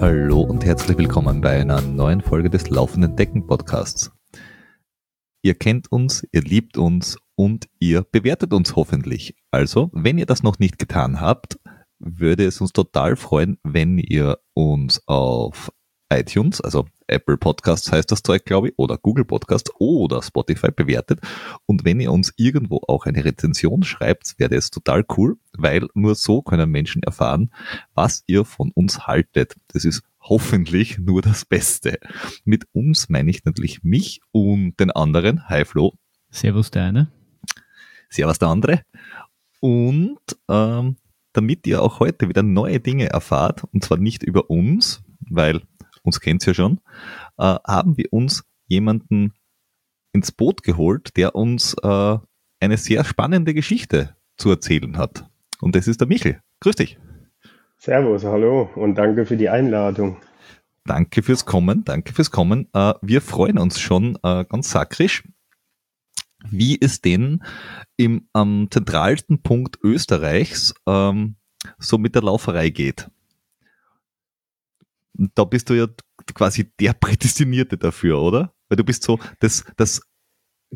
Hallo und herzlich willkommen bei einer neuen Folge des Laufenden Decken Podcasts. Ihr kennt uns, ihr liebt uns und ihr bewertet uns hoffentlich. Also, wenn ihr das noch nicht getan habt, würde es uns total freuen, wenn ihr uns auf iTunes, also Apple Podcasts heißt das Zeug, glaube ich, oder Google Podcasts oder Spotify bewertet. Und wenn ihr uns irgendwo auch eine Rezension schreibt, wäre das total cool, weil nur so können Menschen erfahren, was ihr von uns haltet. Das ist hoffentlich nur das Beste. Mit uns meine ich natürlich mich und den anderen. Hi Flo. Servus der eine. Servus der andere. Und ähm, damit ihr auch heute wieder neue Dinge erfahrt, und zwar nicht über uns, weil uns kennt's ja schon, äh, haben wir uns jemanden ins Boot geholt, der uns äh, eine sehr spannende Geschichte zu erzählen hat. Und das ist der Michel. Grüß dich. Servus, hallo und danke für die Einladung. Danke fürs Kommen, danke fürs Kommen. Äh, wir freuen uns schon äh, ganz sakrisch, wie es denn im am zentralsten Punkt Österreichs ähm, so mit der Lauferei geht da bist du ja quasi der Prädestinierte dafür, oder? Weil du bist so das, das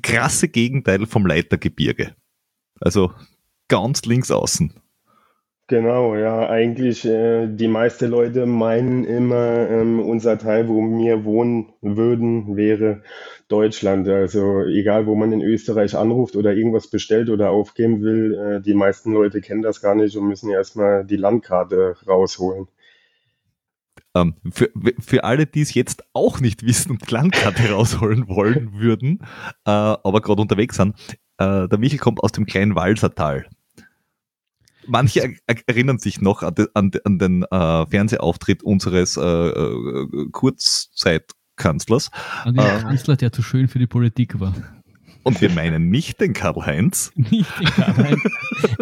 krasse Gegenteil vom Leitergebirge. Also ganz links außen. Genau, ja, eigentlich äh, die meisten Leute meinen immer, ähm, unser Teil, wo wir wohnen würden, wäre Deutschland. Also egal, wo man in Österreich anruft oder irgendwas bestellt oder aufgeben will, äh, die meisten Leute kennen das gar nicht und müssen erstmal die Landkarte rausholen. Ähm, für, für alle, die es jetzt auch nicht wissen und die Landkarte rausholen wollen würden, äh, aber gerade unterwegs sind, äh, der Michel kommt aus dem kleinen Walsertal. Manche er erinnern sich noch an, de, an, an den äh, Fernsehauftritt unseres äh, äh, Kurzzeitkanzlers. An den Kanzler, der zu schön für die Politik war. Und wir meinen nicht den Karl-Heinz. Nicht den Karl-Heinz.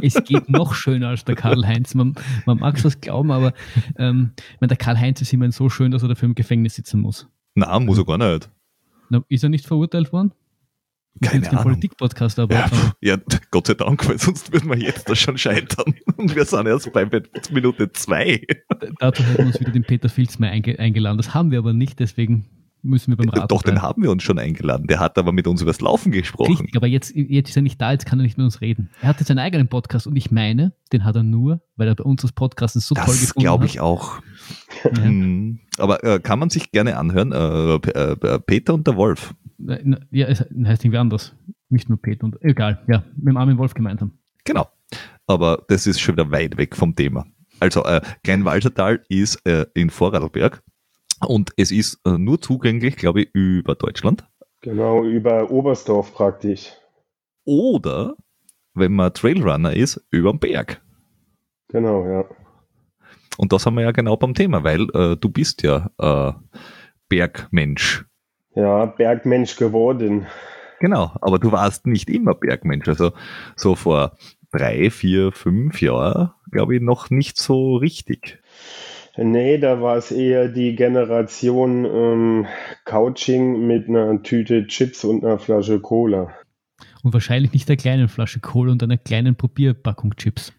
es geht noch schöner als der Karl-Heinz. Man, man mag es was glauben, aber ähm, meine, der Karl-Heinz ist immerhin so schön, dass er dafür im Gefängnis sitzen muss. Na, muss er gar nicht. Na, ist er nicht verurteilt worden? Keine Ahnung. Politik-Podcast aber. Ja, ja, Gott sei Dank, weil sonst würden wir jetzt da schon scheitern. Und wir sind erst bei Minute zwei. Dazu hätten wir uns wieder den Peter Filz mal eingeladen. Das haben wir aber nicht, deswegen müssen wir beim Rat. Doch, bleiben. den haben wir uns schon eingeladen. Der hat aber mit uns übers Laufen gesprochen. Richtig, aber jetzt, jetzt ist er nicht da, jetzt kann er nicht mit uns reden. Er hat jetzt seinen eigenen Podcast und ich meine, den hat er nur, weil er bei uns das Podcast so das toll gefunden hat. Das glaube ich auch. Ja. Hm. aber äh, kann man sich gerne anhören. Äh, äh, Peter und der Wolf. Äh, ja, es heißt irgendwie anders. Nicht nur Peter und, egal, ja, mit dem armen Wolf gemeinsam. Genau. Aber das ist schon wieder weit weg vom Thema. Also, äh, Kleinwalsertal ist äh, in Vorarlberg und es ist äh, nur zugänglich, glaube ich, über Deutschland. Genau, über Oberstdorf praktisch. Oder, wenn man Trailrunner ist, über den Berg. Genau, ja. Und das haben wir ja genau beim Thema, weil äh, du bist ja äh, Bergmensch. Ja, Bergmensch geworden. Genau, aber du warst nicht immer Bergmensch. Also so vor drei, vier, fünf Jahren, glaube ich, noch nicht so richtig. Nee, da war es eher die Generation ähm, Couching mit einer Tüte Chips und einer Flasche Cola. Und wahrscheinlich nicht der kleinen Flasche Cola und einer kleinen Probierpackung Chips.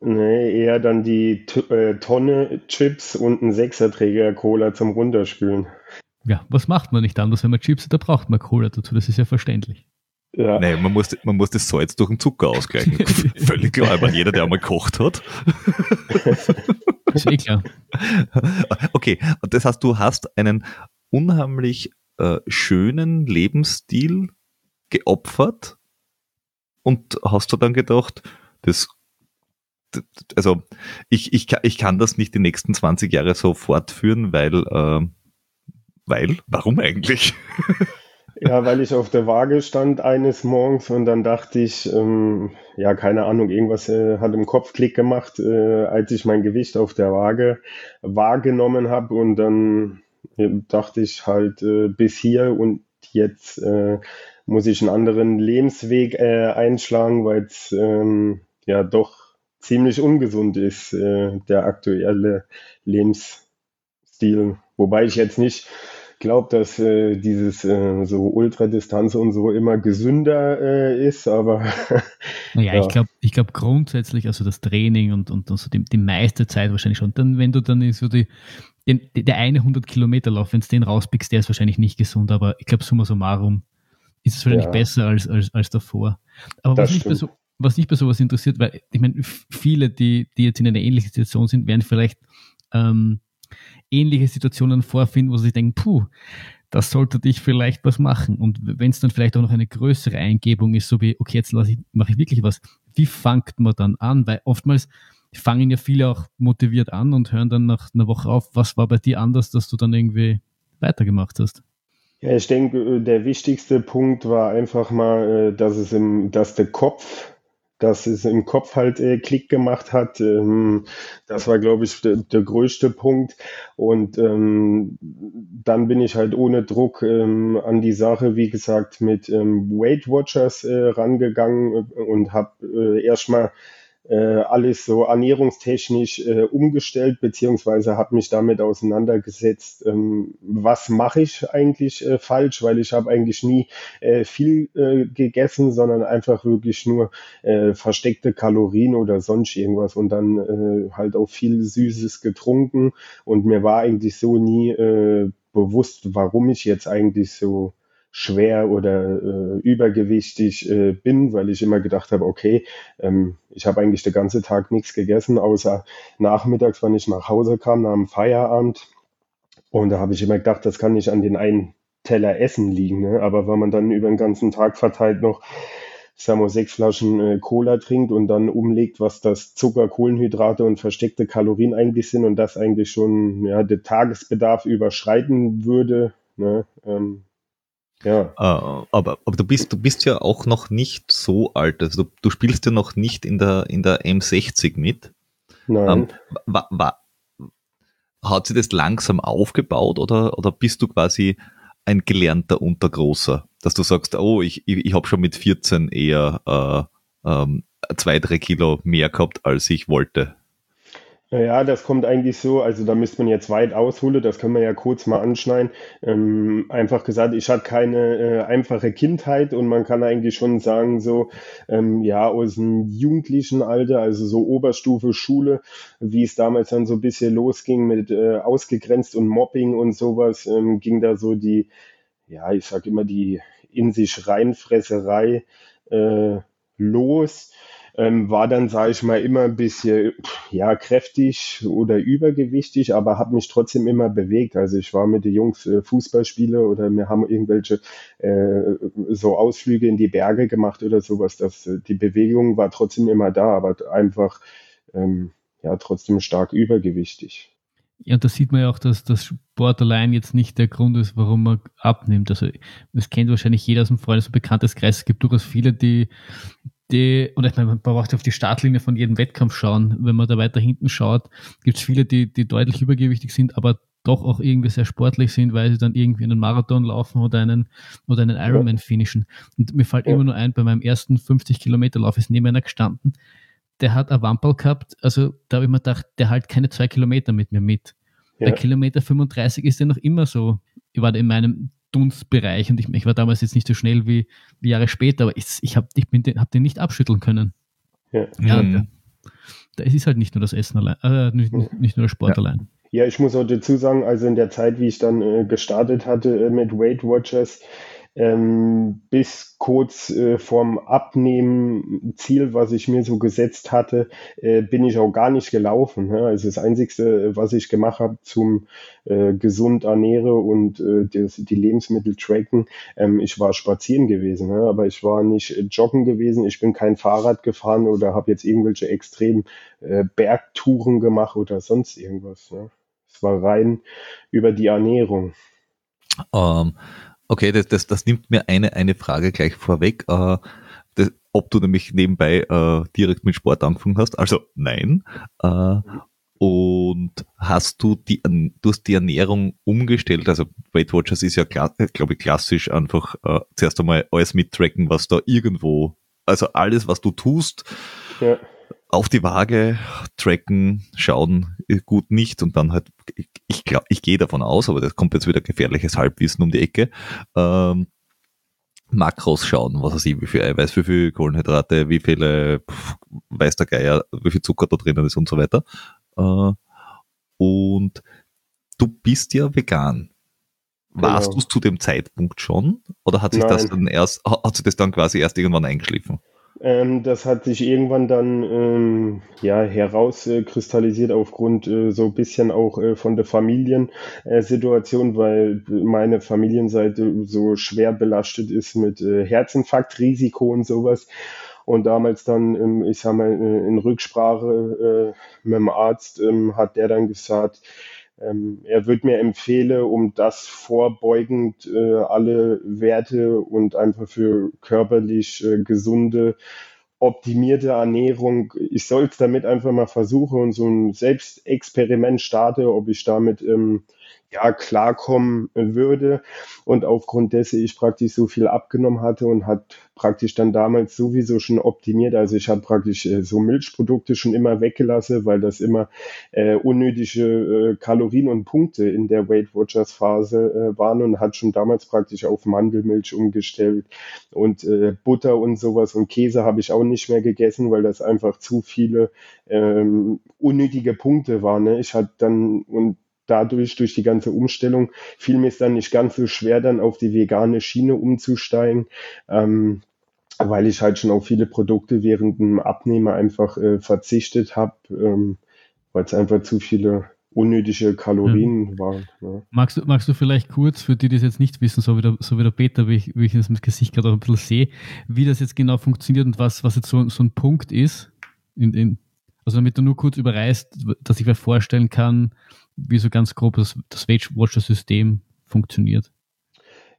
Nee, eher dann die T äh, Tonne Chips und ein Sechserträger Cola zum Runterspülen. Ja, was macht man nicht anders, wenn man Chips hat, da braucht man Cola dazu, das ist ja verständlich. Ja. Nee, man muss, man muss das Salz durch den Zucker ausgleichen. Völlig klar, weil jeder, der einmal gekocht hat. Ist eh klar. Okay, das heißt, du hast einen unheimlich äh, schönen Lebensstil geopfert und hast du dann gedacht, das also ich, ich, ich kann das nicht die nächsten 20 Jahre so fortführen, weil, äh, weil, warum eigentlich? Ja, weil ich auf der Waage stand eines Morgens und dann dachte ich, ähm, ja, keine Ahnung, irgendwas äh, hat im Kopf Klick gemacht, äh, als ich mein Gewicht auf der Waage wahrgenommen habe und dann äh, dachte ich halt äh, bis hier und jetzt äh, muss ich einen anderen Lebensweg äh, einschlagen, weil es ähm, ja doch ziemlich ungesund ist, der aktuelle Lebensstil. Wobei ich jetzt nicht glaube, dass äh, dieses äh, so Ultradistanz und so immer gesünder äh, ist, aber. naja, ja. ich glaube ich glaub grundsätzlich, also das Training und, und also die, die meiste Zeit wahrscheinlich schon. Dann, wenn du dann so die, den, der eine 100 Kilometer Lauf, wenn du den rauspickst, der ist wahrscheinlich nicht gesund, aber ich glaube, summa summarum ist es wahrscheinlich ja. besser als, als, als davor. Aber was mich, so, was mich, bei sowas interessiert, weil ich meine, viele, die, die jetzt in einer ähnlichen Situation sind, werden vielleicht ähm, ähnliche Situationen vorfinden, wo sie denken, puh, das sollte dich vielleicht was machen. Und wenn es dann vielleicht auch noch eine größere Eingebung ist, so wie, okay, jetzt ich, mache ich wirklich was, wie fangt man dann an? Weil oftmals fangen ja viele auch motiviert an und hören dann nach einer Woche auf, was war bei dir anders, dass du dann irgendwie weitergemacht hast? Ja, ich denke, äh, der wichtigste Punkt war einfach mal, äh, dass es im, dass der Kopf dass es im Kopf halt äh, Klick gemacht hat. Ähm, das war, glaube ich, der, der, größte Punkt. Und ähm, dann bin ich halt ohne Druck ähm, an die Sache, wie gesagt, mit ähm, Weight Watchers äh, rangegangen und habe äh, erstmal äh, alles so ernährungstechnisch äh, umgestellt, beziehungsweise habe mich damit auseinandergesetzt, ähm, was mache ich eigentlich äh, falsch, weil ich habe eigentlich nie äh, viel äh, gegessen, sondern einfach wirklich nur äh, versteckte Kalorien oder sonst irgendwas und dann äh, halt auch viel Süßes getrunken und mir war eigentlich so nie äh, bewusst, warum ich jetzt eigentlich so schwer oder äh, übergewichtig äh, bin, weil ich immer gedacht habe, okay, ähm, ich habe eigentlich den ganzen Tag nichts gegessen, außer nachmittags, wenn ich nach Hause kam, nach dem Feierabend. Und da habe ich immer gedacht, das kann nicht an den einen Teller Essen liegen. Ne? Aber wenn man dann über den ganzen Tag verteilt noch sagen wir, sechs Flaschen äh, Cola trinkt und dann umlegt, was das Zucker, Kohlenhydrate und versteckte Kalorien eigentlich sind und das eigentlich schon ja, den Tagesbedarf überschreiten würde, ne, ähm, ja. Äh, aber, aber du bist, du bist ja auch noch nicht so alt. Also du, du spielst ja noch nicht in der, in der M60 mit. Nein. Ähm, wa, wa, hat sie das langsam aufgebaut oder, oder bist du quasi ein gelernter Untergroßer? Dass du sagst, oh, ich, ich, ich habe schon mit 14 eher äh, ähm, zwei, drei Kilo mehr gehabt, als ich wollte. Ja, das kommt eigentlich so, also da müsste man jetzt weit ausholen, das können wir ja kurz mal anschneiden. Ähm, einfach gesagt, ich hatte keine äh, einfache Kindheit und man kann eigentlich schon sagen, so, ähm, ja, aus dem jugendlichen Alter, also so Oberstufe Schule, wie es damals dann so ein bisschen losging mit äh, ausgegrenzt und Mobbing und sowas, ähm, ging da so die, ja, ich sag immer die in sich reinfresserei äh, los ähm, war dann, sage ich mal, immer ein bisschen ja kräftig oder übergewichtig, aber habe mich trotzdem immer bewegt. Also ich war mit den Jungs äh, Fußballspiele oder wir haben irgendwelche äh, so Ausflüge in die Berge gemacht oder sowas. Das, äh, die Bewegung war trotzdem immer da, aber einfach ähm, ja trotzdem stark übergewichtig. Ja, da sieht man ja auch, dass das Sport allein jetzt nicht der Grund ist, warum man abnimmt. Also das kennt wahrscheinlich jeder aus dem Freundes- und Bekannteskreis. Es gibt durchaus viele, die die, und ich meine, man braucht auf die Startlinie von jedem Wettkampf schauen. Wenn man da weiter hinten schaut, gibt es viele, die, die deutlich übergewichtig sind, aber doch auch irgendwie sehr sportlich sind, weil sie dann irgendwie einen Marathon laufen oder einen, oder einen Ironman finishen. Und mir fällt immer nur ein, bei meinem ersten 50 Kilometer Lauf ist neben einer gestanden, der hat ein Wamperl gehabt, also da habe ich mir gedacht, der halt keine zwei Kilometer mit mir mit. Ja. Bei Kilometer 35 ist er noch immer so, ich war in meinem Dunstbereich und ich, ich, war damals jetzt nicht so schnell wie, wie Jahre später, aber ich, ich habe ich den, hab den nicht abschütteln können. Ja, ja mhm. da ist halt nicht nur das Essen allein, äh, nicht, nicht, nur der Sport ja. allein. Ja, ich muss auch dazu sagen, also in der Zeit, wie ich dann äh, gestartet hatte äh, mit Weight Watchers, ähm, bis kurz äh, vorm Abnehmen Ziel, was ich mir so gesetzt hatte, äh, bin ich auch gar nicht gelaufen. Ne? Also das Einzige, was ich gemacht habe zum äh, gesund ernähre und äh, das, die Lebensmittel tracken, ähm, ich war spazieren gewesen, ne? aber ich war nicht joggen gewesen, ich bin kein Fahrrad gefahren oder habe jetzt irgendwelche extremen äh, Bergtouren gemacht oder sonst irgendwas. Ne? Es war rein über die Ernährung. Um, ähm, Okay, das, das, das nimmt mir eine, eine Frage gleich vorweg. Äh, das, ob du nämlich nebenbei äh, direkt mit Sport angefangen hast. Also nein. Äh, und hast du die, du hast die Ernährung umgestellt? Also Weight Watchers ist ja, glaube ich, klassisch einfach äh, zuerst einmal alles mittracken, was da irgendwo, also alles, was du tust, ja. Auf die Waage tracken, schauen, äh, gut nicht und dann halt, ich glaube, ich gehe davon aus, aber das kommt jetzt wieder gefährliches Halbwissen um die Ecke, ähm, Makros schauen, was weiß ich, wie viel Eiweiß, wie viel Kohlenhydrate, wie viele, pf, weiß der Geier, wie viel Zucker da drinnen ist und so weiter. Äh, und du bist ja vegan. Warst genau. du es zu dem Zeitpunkt schon? Oder hat sich Nein. das dann erst, hat sich das dann quasi erst irgendwann eingeschliffen? Ähm, das hat sich irgendwann dann ähm, ja, herauskristallisiert aufgrund äh, so ein bisschen auch äh, von der Familiensituation, weil meine Familienseite so schwer belastet ist mit äh, Herzinfarktrisiko und sowas. Und damals dann, ähm, ich sag mal, äh, in Rücksprache äh, mit dem Arzt ähm, hat der dann gesagt, ähm, er wird mir empfehlen, um das vorbeugend äh, alle Werte und einfach für körperlich äh, gesunde, optimierte Ernährung, ich soll es damit einfach mal versuchen und so ein Selbstexperiment starte, ob ich damit ähm, ja, klarkommen würde. Und aufgrund dessen ich praktisch so viel abgenommen hatte und hat praktisch dann damals sowieso schon optimiert. Also ich habe praktisch äh, so Milchprodukte schon immer weggelassen, weil das immer äh, unnötige äh, Kalorien und Punkte in der Weight Watchers Phase äh, waren und hat schon damals praktisch auf Mandelmilch umgestellt und äh, Butter und sowas und Käse habe ich auch nicht mehr gegessen, weil das einfach zu viele ähm, unnötige Punkte waren. Ne? Ich hatte dann und dadurch, durch die ganze Umstellung, fiel mir es dann nicht ganz so schwer, dann auf die vegane Schiene umzusteigen. Ähm, weil ich halt schon auf viele Produkte während dem Abnehmer einfach äh, verzichtet habe, ähm, weil es einfach zu viele unnötige Kalorien ja. waren. Ja. Magst, du, magst du vielleicht kurz, für die, die das jetzt nicht wissen, so wie der, so wie der Peter, wie ich, wie ich das mit Gesicht gerade auch ein bisschen sehe, wie das jetzt genau funktioniert und was, was jetzt so, so ein Punkt ist, in, in, also damit du nur kurz überreißt, dass ich mir vorstellen kann, wie so ganz grob das, das Weight Watcher System funktioniert.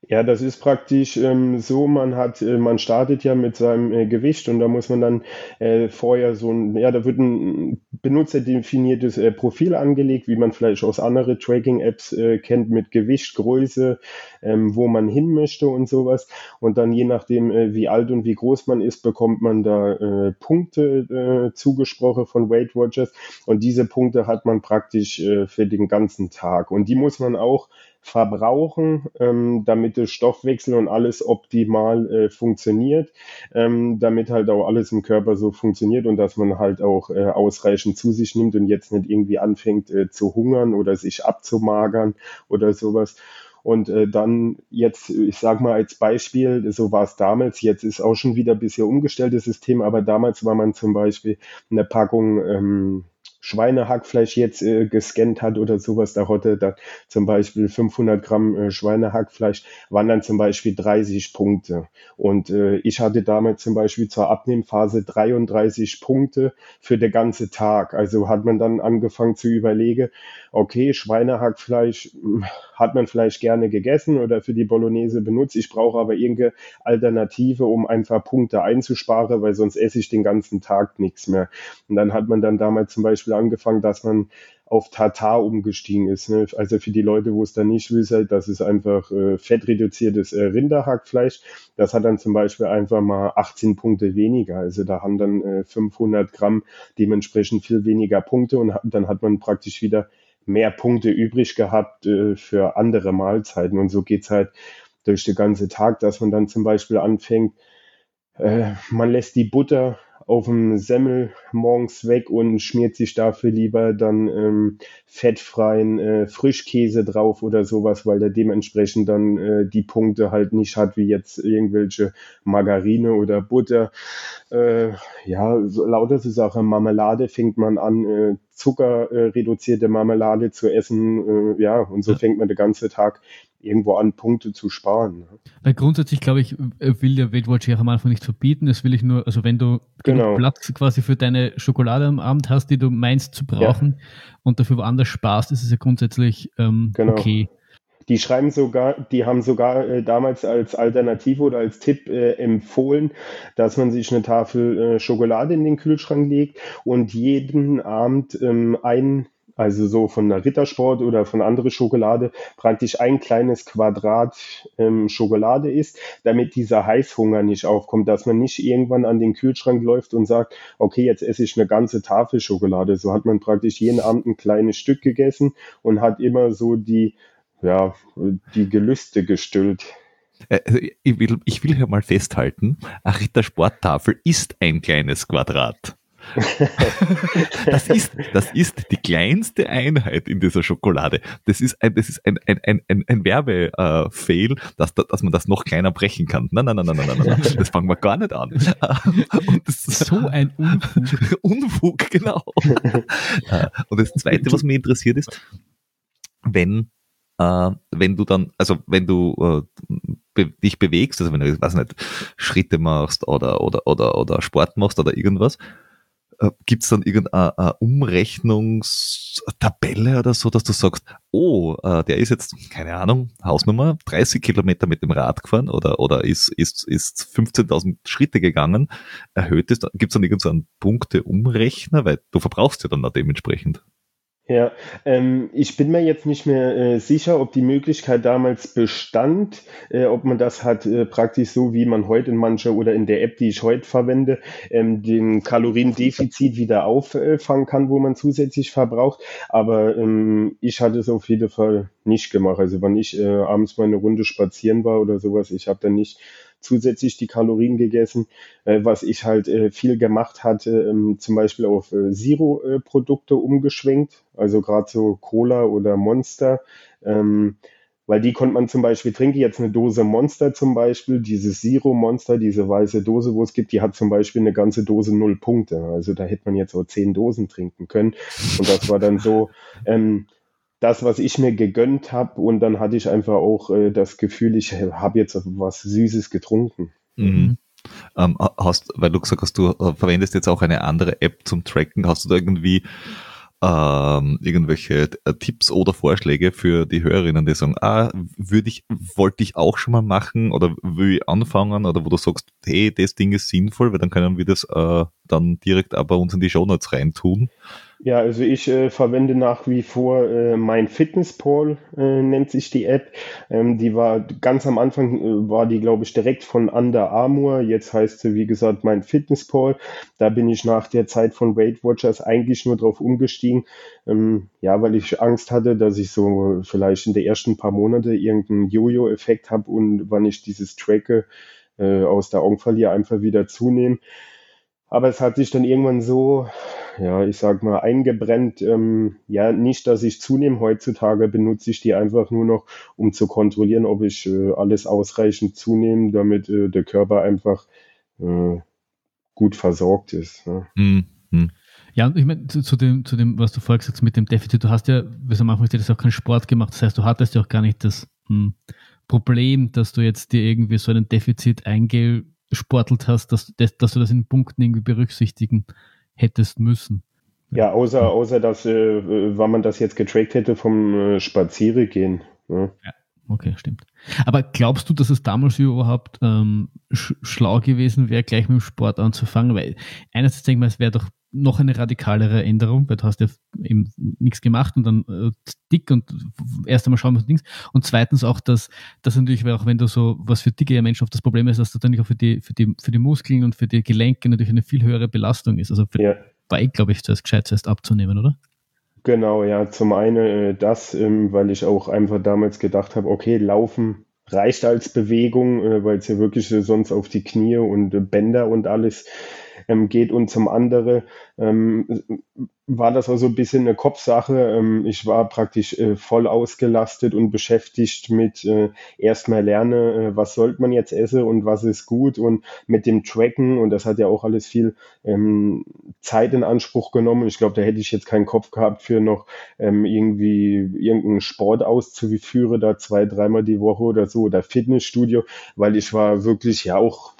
Ja, das ist praktisch ähm, so, man hat, äh, man startet ja mit seinem äh, Gewicht und da muss man dann äh, vorher so ein, ja, da wird ein benutzerdefiniertes äh, Profil angelegt, wie man vielleicht aus anderen Tracking-Apps äh, kennt, mit Gewicht, Größe, ähm, wo man hin möchte und sowas. Und dann je nachdem, äh, wie alt und wie groß man ist, bekommt man da Punkte zugesprochen von Weight Watchers. Und diese Punkte hat man praktisch für den ganzen Tag. Und die muss man auch verbrauchen, ähm, damit der Stoffwechsel und alles optimal äh, funktioniert, ähm, damit halt auch alles im Körper so funktioniert und dass man halt auch äh, ausreichend zu sich nimmt und jetzt nicht irgendwie anfängt äh, zu hungern oder sich abzumagern oder sowas. Und äh, dann jetzt, ich sag mal als Beispiel, so war es damals, jetzt ist auch schon wieder ein bisschen umgestelltes System, aber damals war man zum Beispiel eine Packung ähm, Schweinehackfleisch jetzt äh, gescannt hat oder sowas, da hatte da zum Beispiel 500 Gramm äh, Schweinehackfleisch, waren dann zum Beispiel 30 Punkte. Und äh, ich hatte damals zum Beispiel zur Abnehmphase 33 Punkte für den ganzen Tag. Also hat man dann angefangen zu überlegen, okay, Schweinehackfleisch hm, hat man vielleicht gerne gegessen oder für die Bolognese benutzt. Ich brauche aber irgendeine Alternative, um einfach Punkte einzusparen, weil sonst esse ich den ganzen Tag nichts mehr. Und dann hat man dann damals zum Beispiel angefangen, dass man auf Tartar umgestiegen ist. Ne? Also für die Leute, wo es dann nicht wissen, das ist einfach äh, fettreduziertes äh, Rinderhackfleisch. Das hat dann zum Beispiel einfach mal 18 Punkte weniger. Also da haben dann äh, 500 Gramm dementsprechend viel weniger Punkte und dann hat man praktisch wieder mehr Punkte übrig gehabt äh, für andere Mahlzeiten. Und so geht's halt durch den ganzen Tag, dass man dann zum Beispiel anfängt, äh, man lässt die Butter auf dem Semmel morgens weg und schmiert sich dafür lieber dann ähm, fettfreien äh, Frischkäse drauf oder sowas, weil der dementsprechend dann äh, die Punkte halt nicht hat wie jetzt irgendwelche Margarine oder Butter. Äh, ja, so, lauter so Sachen. Marmelade fängt man an, äh, zuckerreduzierte Marmelade zu essen. Äh, ja, und so fängt man den ganzen Tag irgendwo an, Punkte zu sparen. Ne? Weil grundsätzlich, glaube ich, äh, will der Weight Watch ja am Anfang nicht verbieten. Das will ich nur, also wenn du genau. Platz quasi für deine Schokolade am Abend hast, die du meinst zu brauchen ja. und dafür woanders sparst, ist es ja grundsätzlich ähm, genau. okay. Die schreiben sogar, die haben sogar äh, damals als Alternative oder als Tipp äh, empfohlen, dass man sich eine Tafel äh, Schokolade in den Kühlschrank legt und jeden Abend ähm, ein also so von der Rittersport oder von anderer Schokolade, praktisch ein kleines Quadrat ähm, Schokolade ist, damit dieser Heißhunger nicht aufkommt, dass man nicht irgendwann an den Kühlschrank läuft und sagt, okay, jetzt esse ich eine ganze Tafel Schokolade. So hat man praktisch jeden Abend ein kleines Stück gegessen und hat immer so die, ja, die Gelüste gestillt. Äh, ich will, ich will hier mal festhalten, eine Rittersporttafel ist ein kleines Quadrat. das, ist, das ist die kleinste Einheit in dieser Schokolade. Das ist ein, das ist ein, ein, ein, ein, ein Werbefail, dass, dass man das noch kleiner brechen kann. Nein, nein, nein, nein, nein, nein, nein. das fangen wir gar nicht an. Und das, so ein Unfug. Unfug, genau. Und das Zweite, was mich interessiert ist, wenn, äh, wenn du dann, also wenn du äh, be dich bewegst, also wenn du, weiß nicht, Schritte machst oder, oder, oder, oder Sport machst oder irgendwas, äh, gibt es dann irgendeine Umrechnungstabelle oder so, dass du sagst, oh, äh, der ist jetzt, keine Ahnung, Hausnummer, 30 Kilometer mit dem Rad gefahren oder, oder ist, ist, ist 15.000 Schritte gegangen, erhöht es, gibt es dann irgendeinen Punkte-Umrechner, weil du verbrauchst ja dann auch dementsprechend. Ja, ähm, ich bin mir jetzt nicht mehr äh, sicher, ob die Möglichkeit damals bestand, äh, ob man das hat äh, praktisch so, wie man heute in mancher oder in der App, die ich heute verwende, ähm, den Kaloriendefizit wieder auffangen kann, wo man zusätzlich verbraucht. Aber ähm, ich hatte es auf jeden Fall nicht gemacht. Also wenn ich äh, abends mal eine Runde spazieren war oder sowas, ich habe dann nicht zusätzlich die Kalorien gegessen. Äh, was ich halt äh, viel gemacht hatte, ähm, zum Beispiel auf äh, Zero-Produkte umgeschwenkt, also gerade so Cola oder Monster. Ähm, weil die konnte man zum Beispiel trinken. Jetzt eine Dose Monster zum Beispiel, dieses Zero Monster, diese weiße Dose, wo es gibt, die hat zum Beispiel eine ganze Dose null Punkte. Also da hätte man jetzt auch zehn Dosen trinken können. Und das war dann so, ähm, das, was ich mir gegönnt habe. Und dann hatte ich einfach auch äh, das Gefühl, ich habe jetzt was Süßes getrunken. Mhm. Ähm, hast, weil du gesagt hast, du äh, verwendest jetzt auch eine andere App zum Tracken. Hast du da irgendwie ähm, irgendwelche äh, Tipps oder Vorschläge für die Hörerinnen, die sagen, ah, würde ich, wollte ich auch schon mal machen oder will ich anfangen oder wo du sagst, hey, das Ding ist sinnvoll, weil dann können wir das äh, dann direkt aber uns in die Show Notes reintun. Ja, also ich äh, verwende nach wie vor äh, mein Fitnesspal, äh, nennt sich die App. Ähm, die war ganz am Anfang, äh, war die, glaube ich, direkt von Under Armour. Jetzt heißt sie, wie gesagt, mein Fitnesspal. Da bin ich nach der Zeit von Weight Watchers eigentlich nur drauf umgestiegen. Ähm, ja, weil ich Angst hatte, dass ich so vielleicht in den ersten paar Monate irgendeinen Jojo-Effekt habe und wann ich dieses Tracke äh, aus der Augen verliere, einfach wieder zunehmen. Aber es hat sich dann irgendwann so ja, ich sag mal, eingebrennt. Ähm, ja, nicht, dass ich zunehme. Heutzutage benutze ich die einfach nur noch, um zu kontrollieren, ob ich äh, alles ausreichend zunehme, damit äh, der Körper einfach äh, gut versorgt ist. Ne? Mhm. Ja, und ich meine, zu, zu, dem, zu dem, was du vorher gesagt hast mit dem Defizit, du hast ja, wie am Anfang das auch keinen Sport gemacht, das heißt, du hattest ja auch gar nicht das hm, Problem, dass du jetzt dir irgendwie so einen Defizit eingesportelt hast, dass, dass, du das in Punkten irgendwie berücksichtigen hättest müssen. Ja, außer, außer dass, äh, wenn man das jetzt getrackt hätte vom äh, Spazierengehen. Ne? Ja, okay, stimmt. Aber glaubst du, dass es damals überhaupt ähm, sch schlau gewesen wäre, gleich mit dem Sport anzufangen? Weil einerseits denke ich mal, es wäre doch noch eine radikalere Änderung, weil du hast ja eben nichts gemacht und dann äh, dick und erst einmal schauen, was denkst. Und zweitens auch, dass, dass natürlich, auch wenn du so, was für dicke Menschen oft das Problem ist, dass das natürlich auch für die, für die, für die Muskeln und für die Gelenke natürlich eine viel höhere Belastung ist. Also für ja. bei, glaube ich, zuerst gescheit zuerst abzunehmen, oder? Genau, ja. Zum einen äh, das, ähm, weil ich auch einfach damals gedacht habe, okay, laufen reicht als Bewegung, äh, weil es ja wirklich sonst auf die Knie und Bänder und alles ähm, geht und zum anderen ähm, war das also ein bisschen eine Kopfsache. Ähm, ich war praktisch äh, voll ausgelastet und beschäftigt mit äh, erstmal lerne, äh, was sollte man jetzt essen und was ist gut und mit dem Tracken und das hat ja auch alles viel ähm, Zeit in Anspruch genommen. Ich glaube, da hätte ich jetzt keinen Kopf gehabt für noch ähm, irgendwie irgendeinen Sport auszuführen, da zwei, dreimal die Woche oder so oder Fitnessstudio, weil ich war wirklich ja auch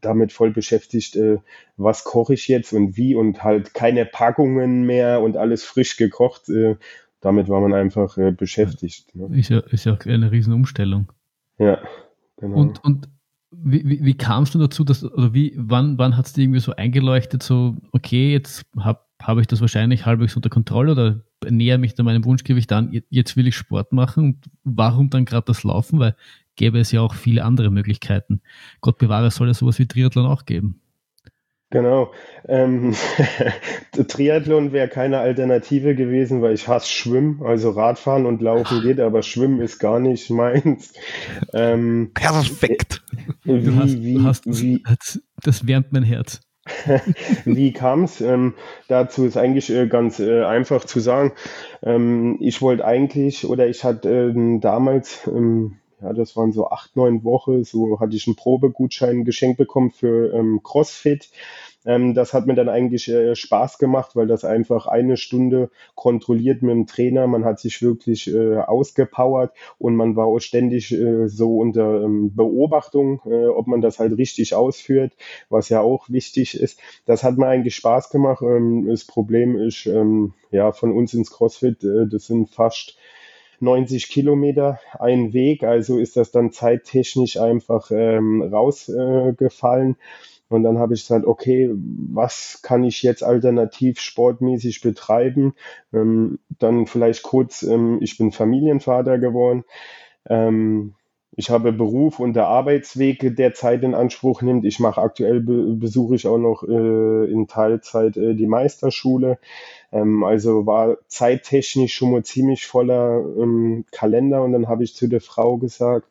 damit voll beschäftigt, äh, was koche ich jetzt und wie und halt keine Packungen mehr und alles frisch gekocht. Äh, damit war man einfach beschäftigt. Ne? Ist, ja, ist ja auch eine Riesenumstellung. Ja, genau. Und, und wie, wie, wie kamst du dazu, dass, oder wie, wann, wann hat es dir irgendwie so eingeleuchtet, so, okay, jetzt habe hab ich das wahrscheinlich halbwegs unter Kontrolle oder näher mich da meinem Wunschgewicht an, jetzt will ich Sport machen und warum dann gerade das Laufen, weil gäbe es ja auch viele andere Möglichkeiten. Gott bewahre, soll es sowas wie Triathlon auch geben. Genau. Ähm, Triathlon wäre keine Alternative gewesen, weil ich hasse Schwimmen. Also Radfahren und Laufen geht, aber Schwimmen ist gar nicht meins. Ähm, Perfekt. Wie, du hast, wie, du hast, wie, das, das wärmt mein Herz. Wie kam es? Ähm, dazu ist eigentlich äh, ganz äh, einfach zu sagen. Ähm, ich wollte eigentlich oder ich hatte äh, damals, ähm, ja, das waren so acht, neun Wochen, so hatte ich einen Probegutschein geschenkt bekommen für ähm, CrossFit. Ähm, das hat mir dann eigentlich äh, Spaß gemacht, weil das einfach eine Stunde kontrolliert mit dem Trainer. Man hat sich wirklich äh, ausgepowert und man war auch ständig äh, so unter ähm, Beobachtung, äh, ob man das halt richtig ausführt, was ja auch wichtig ist. Das hat mir eigentlich Spaß gemacht. Ähm, das Problem ist, ähm, ja, von uns ins CrossFit, äh, das sind fast 90 Kilometer ein Weg, also ist das dann zeittechnisch einfach ähm, rausgefallen. Äh, und dann habe ich gesagt, okay, was kann ich jetzt alternativ sportmäßig betreiben? Ähm, dann vielleicht kurz, ähm, ich bin Familienvater geworden. Ähm, ich habe Beruf und der Arbeitsweg, der Zeit in Anspruch nimmt. Ich mache aktuell, be besuche ich auch noch äh, in Teilzeit äh, die Meisterschule. Ähm, also war zeittechnisch schon mal ziemlich voller ähm, Kalender. Und dann habe ich zu der Frau gesagt,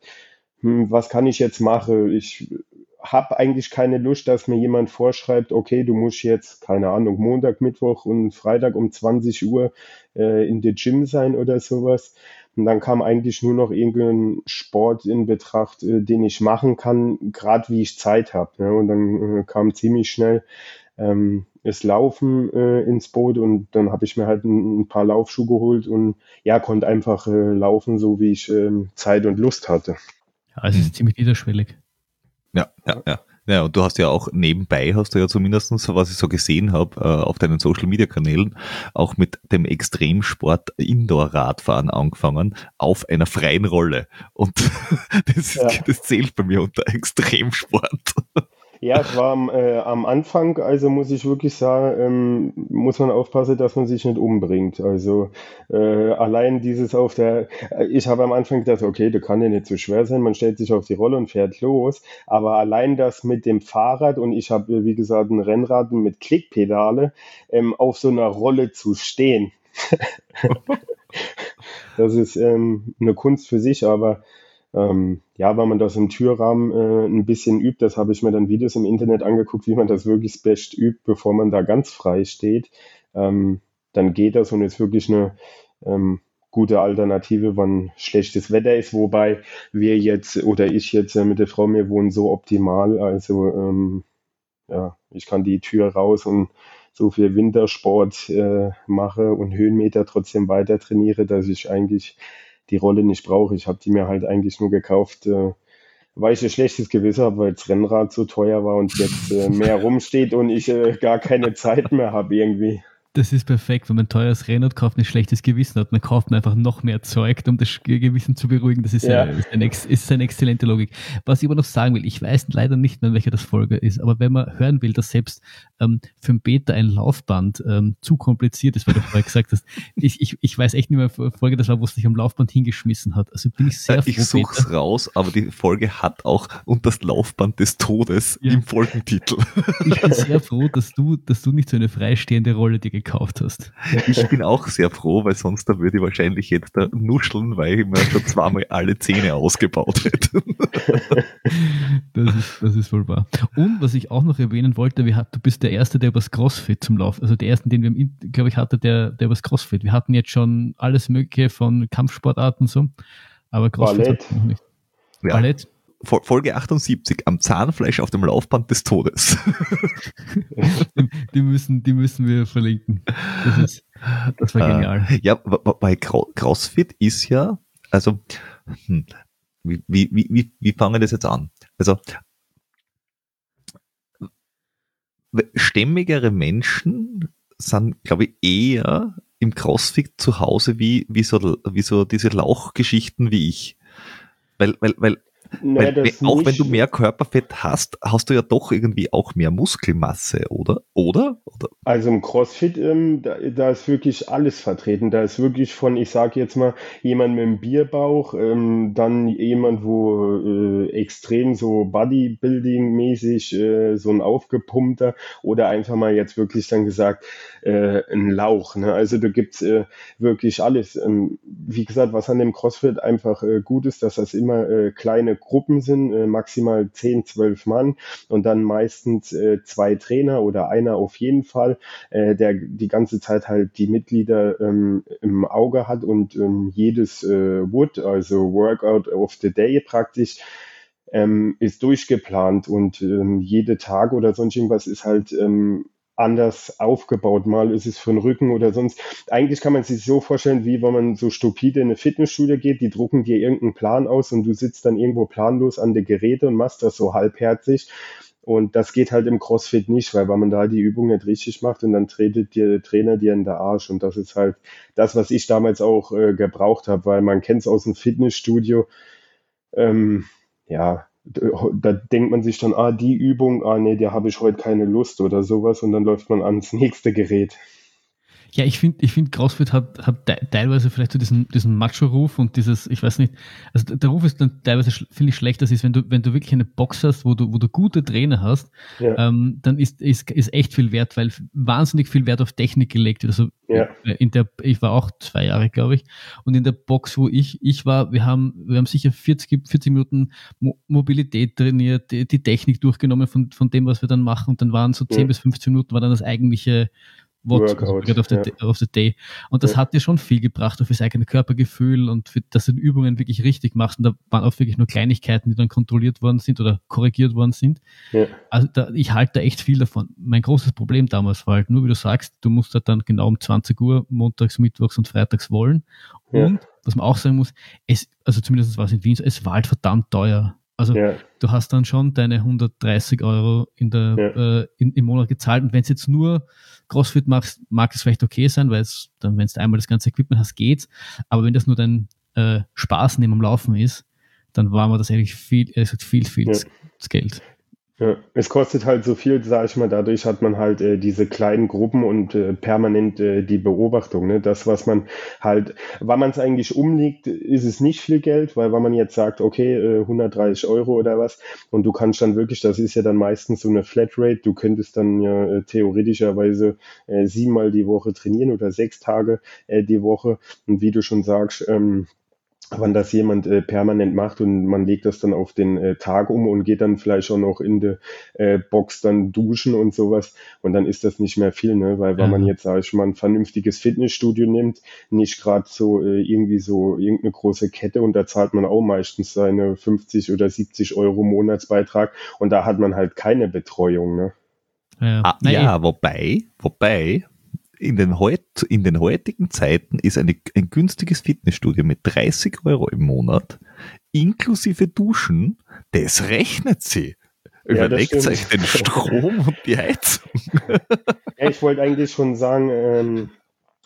hm, was kann ich jetzt machen? Ich habe eigentlich keine Lust, dass mir jemand vorschreibt, okay, du musst jetzt, keine Ahnung, Montag, Mittwoch und Freitag um 20 Uhr äh, in der Gym sein oder sowas. Und dann kam eigentlich nur noch irgendein Sport in Betracht, äh, den ich machen kann, gerade wie ich Zeit habe. Ne? Und dann äh, kam ziemlich schnell ähm, das Laufen äh, ins Boot und dann habe ich mir halt ein, ein, paar Laufschuhe geholt und ja, konnte einfach äh, laufen, so wie ich ähm, Zeit und Lust hatte. Ja, es ist ziemlich niederschwellig. Ja, ja, ja. Ja, und du hast ja auch nebenbei, hast du ja zumindestens, was ich so gesehen habe, äh, auf deinen Social Media Kanälen, auch mit dem Extremsport Indoor-Radfahren angefangen, auf einer freien Rolle. Und das, ja. das zählt bei mir unter Extremsport. Ja, es war am, äh, am Anfang, also muss ich wirklich sagen, ähm, muss man aufpassen, dass man sich nicht umbringt. Also äh, allein dieses auf der, äh, ich habe am Anfang gedacht, okay, das kann ja nicht so schwer sein, man stellt sich auf die Rolle und fährt los. Aber allein das mit dem Fahrrad und ich habe, wie gesagt, ein Rennrad mit Klickpedale, ähm, auf so einer Rolle zu stehen. das ist ähm, eine Kunst für sich, aber ähm, ja, wenn man das im Türrahmen äh, ein bisschen übt, das habe ich mir dann Videos im Internet angeguckt, wie man das wirklich best übt, bevor man da ganz frei steht, ähm, dann geht das und ist wirklich eine ähm, gute Alternative, wann schlechtes Wetter ist, wobei wir jetzt oder ich jetzt äh, mit der Frau, mir wohnen so optimal, also ähm, ja, ich kann die Tür raus und so viel Wintersport äh, mache und Höhenmeter trotzdem weiter trainiere, dass ich eigentlich die Rolle nicht brauche. Ich habe die mir halt eigentlich nur gekauft, äh, weil ich ein schlechtes Gewissen habe, weil das Rennrad so teuer war und jetzt äh, mehr rumsteht und ich äh, gar keine Zeit mehr habe irgendwie. Das ist perfekt, wenn man ein teures Rennrad kauft, ein schlechtes Gewissen hat, dann kauft man einfach noch mehr Zeug, um das Gewissen zu beruhigen. Das ist, ja. eine, ist, eine, ist eine exzellente Logik. Was ich aber noch sagen will, ich weiß leider nicht mehr, welcher das Folge ist, aber wenn man hören will, dass selbst ähm, für ein Beta ein Laufband ähm, zu kompliziert ist, weil du vorher gesagt hast, ich, ich, ich weiß echt nicht mehr, Folge das war, wo es sich am Laufband hingeschmissen hat. Also bin ich sehr äh, Ich suche es raus, aber die Folge hat auch und das Laufband des Todes ja. im Folgentitel. Ich bin sehr froh, dass du, dass du nicht so eine freistehende Rolle dir gekauft hast. Ich bin auch sehr froh, weil sonst da würde ich wahrscheinlich jetzt da nuscheln, weil ich mir schon zweimal alle Zähne ausgebaut hätte. Das ist, das ist wohl wahr. Und was ich auch noch erwähnen wollte, wir hat, du bist der Erste, der übers Crossfit zum Lauf, also der Erste, den wir, glaube ich, hatte, der, der übers Crossfit. Wir hatten jetzt schon alles Mögliche von Kampfsportarten so, aber Crossfit noch nicht. Ja. Ballett. Folge 78 am Zahnfleisch auf dem Laufband des Todes. die, die, müssen, die müssen wir verlinken. Das, ist, das war genial. Äh, ja, bei CrossFit ist ja, also, hm, wie, wie, wie, wie fangen wir das jetzt an? Also, stämmigere Menschen sind, glaube ich, eher im CrossFit zu Hause wie, wie, so, wie so diese Lauchgeschichten wie ich. Weil, weil, weil Naja, Weil, auch wenn du mehr Körperfett hast, hast du ja doch irgendwie auch mehr Muskelmasse, oder? Oder? oder? Also im CrossFit, ähm, da, da, ist wirklich alles vertreten. Da ist wirklich von, ich sage jetzt mal, jemand mit einem Bierbauch, ähm, dann jemand, wo äh, extrem so Bodybuilding-mäßig äh, so ein aufgepumpter oder einfach mal jetzt wirklich dann gesagt, äh, ein Lauch. Ne? Also da gibt's äh, wirklich alles. Ähm, wie gesagt, was an dem CrossFit einfach äh, gut ist, dass das immer äh, kleine Gruppen sind, äh, maximal 10, 12 Mann und dann meistens äh, zwei Trainer oder einer auf jeden Fall, äh, der die ganze Zeit halt die Mitglieder ähm, im Auge hat und ähm, jedes äh, Wood, also Workout of the Day praktisch, ähm, ist durchgeplant und ähm, jede Tag oder sonst irgendwas ist halt ähm, anders aufgebaut. Mal ist es für den Rücken oder sonst. Eigentlich kann man sich so vorstellen, wie wenn man so stupide in eine Fitnessstudie geht, die drucken dir irgendeinen Plan aus und du sitzt dann irgendwo planlos an der Geräte und machst das so halbherzig. Und das geht halt im CrossFit nicht, weil, weil man da die Übung nicht richtig macht und dann tretet dir der Trainer dir in der Arsch. Und das ist halt das, was ich damals auch äh, gebraucht habe, weil man kennt es aus dem Fitnessstudio. Ähm, ja, da denkt man sich dann, ah, die Übung, ah, nee, da habe ich heute keine Lust oder sowas und dann läuft man ans nächste Gerät. Ja, ich finde, ich finde, CrossFit hat, hat teilweise vielleicht so diesen, diesen Macho-Ruf und dieses, ich weiß nicht, also der Ruf ist dann teilweise, finde ich, schlecht, das ist, wenn du, wenn du wirklich eine Box hast, wo du, wo du gute Trainer hast, ja. ähm, dann ist, ist, ist echt viel Wert, weil wahnsinnig viel Wert auf Technik gelegt wird. Also ja. in der, ich war auch zwei Jahre, glaube ich, und in der Box, wo ich, ich war, wir haben, wir haben sicher 40, 40 Minuten Mo Mobilität trainiert, die, die, Technik durchgenommen von, von dem, was wir dann machen, und dann waren so 10 ja. bis 15 Minuten war dann das eigentliche What's Workout of the, ja. of the Day. Und das ja. hat dir schon viel gebracht auf das eigene Körpergefühl und für, dass du die Übungen wirklich richtig machst. Und da waren auch wirklich nur Kleinigkeiten, die dann kontrolliert worden sind oder korrigiert worden sind. Ja. Also da, ich halte da echt viel davon. Mein großes Problem damals war halt nur, wie du sagst, du musst halt dann genau um 20 Uhr montags, mittwochs und freitags wollen. Und was man auch sagen muss, es, also zumindest war es in Wien so, es war halt verdammt teuer. Also ja. du hast dann schon deine 130 Euro in der, ja. äh, in, im Monat gezahlt und wenn es jetzt nur CrossFit machst, mag es vielleicht okay sein, weil es dann, wenn du einmal das ganze Equipment hast, geht's. Aber wenn das nur dein äh, Spaß neben dem Laufen ist, dann war mir das eigentlich viel, äh, viel, viel ja. Geld. Ja, es kostet halt so viel, sage ich mal, dadurch hat man halt äh, diese kleinen Gruppen und äh, permanent äh, die Beobachtung. Ne? Das, was man halt, weil man es eigentlich umliegt, ist es nicht viel Geld, weil wenn man jetzt sagt, okay, äh, 130 Euro oder was, und du kannst dann wirklich, das ist ja dann meistens so eine Flatrate, du könntest dann ja äh, theoretischerweise äh, siebenmal die Woche trainieren oder sechs Tage äh, die Woche. Und wie du schon sagst, ähm, wenn das jemand äh, permanent macht und man legt das dann auf den äh, Tag um und geht dann vielleicht auch noch in der äh, Box dann duschen und sowas und dann ist das nicht mehr viel, ne? Weil wenn man jetzt, sag ich mal, ein vernünftiges Fitnessstudio nimmt, nicht gerade so äh, irgendwie so irgendeine große Kette und da zahlt man auch meistens seine 50 oder 70 Euro Monatsbeitrag und da hat man halt keine Betreuung, ne? Ja, ah, ja wobei, wobei, in den, heut, in den heutigen Zeiten ist eine, ein günstiges Fitnessstudio mit 30 Euro im Monat inklusive Duschen, das rechnet sie. Überlegt ja, euch den Strom und die Heizung. Ja, ich wollte eigentlich schon sagen, ähm,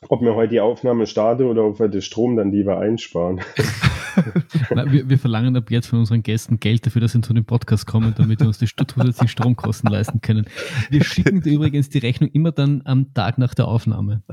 ob mir heute die Aufnahme starte oder ob wir den Strom dann lieber einsparen. wir, wir, verlangen ab jetzt von unseren Gästen Geld dafür, dass sie zu dem Podcast kommen, damit wir uns die zusätzlichen Stromkosten leisten können. Wir schicken dir übrigens die Rechnung immer dann am Tag nach der Aufnahme.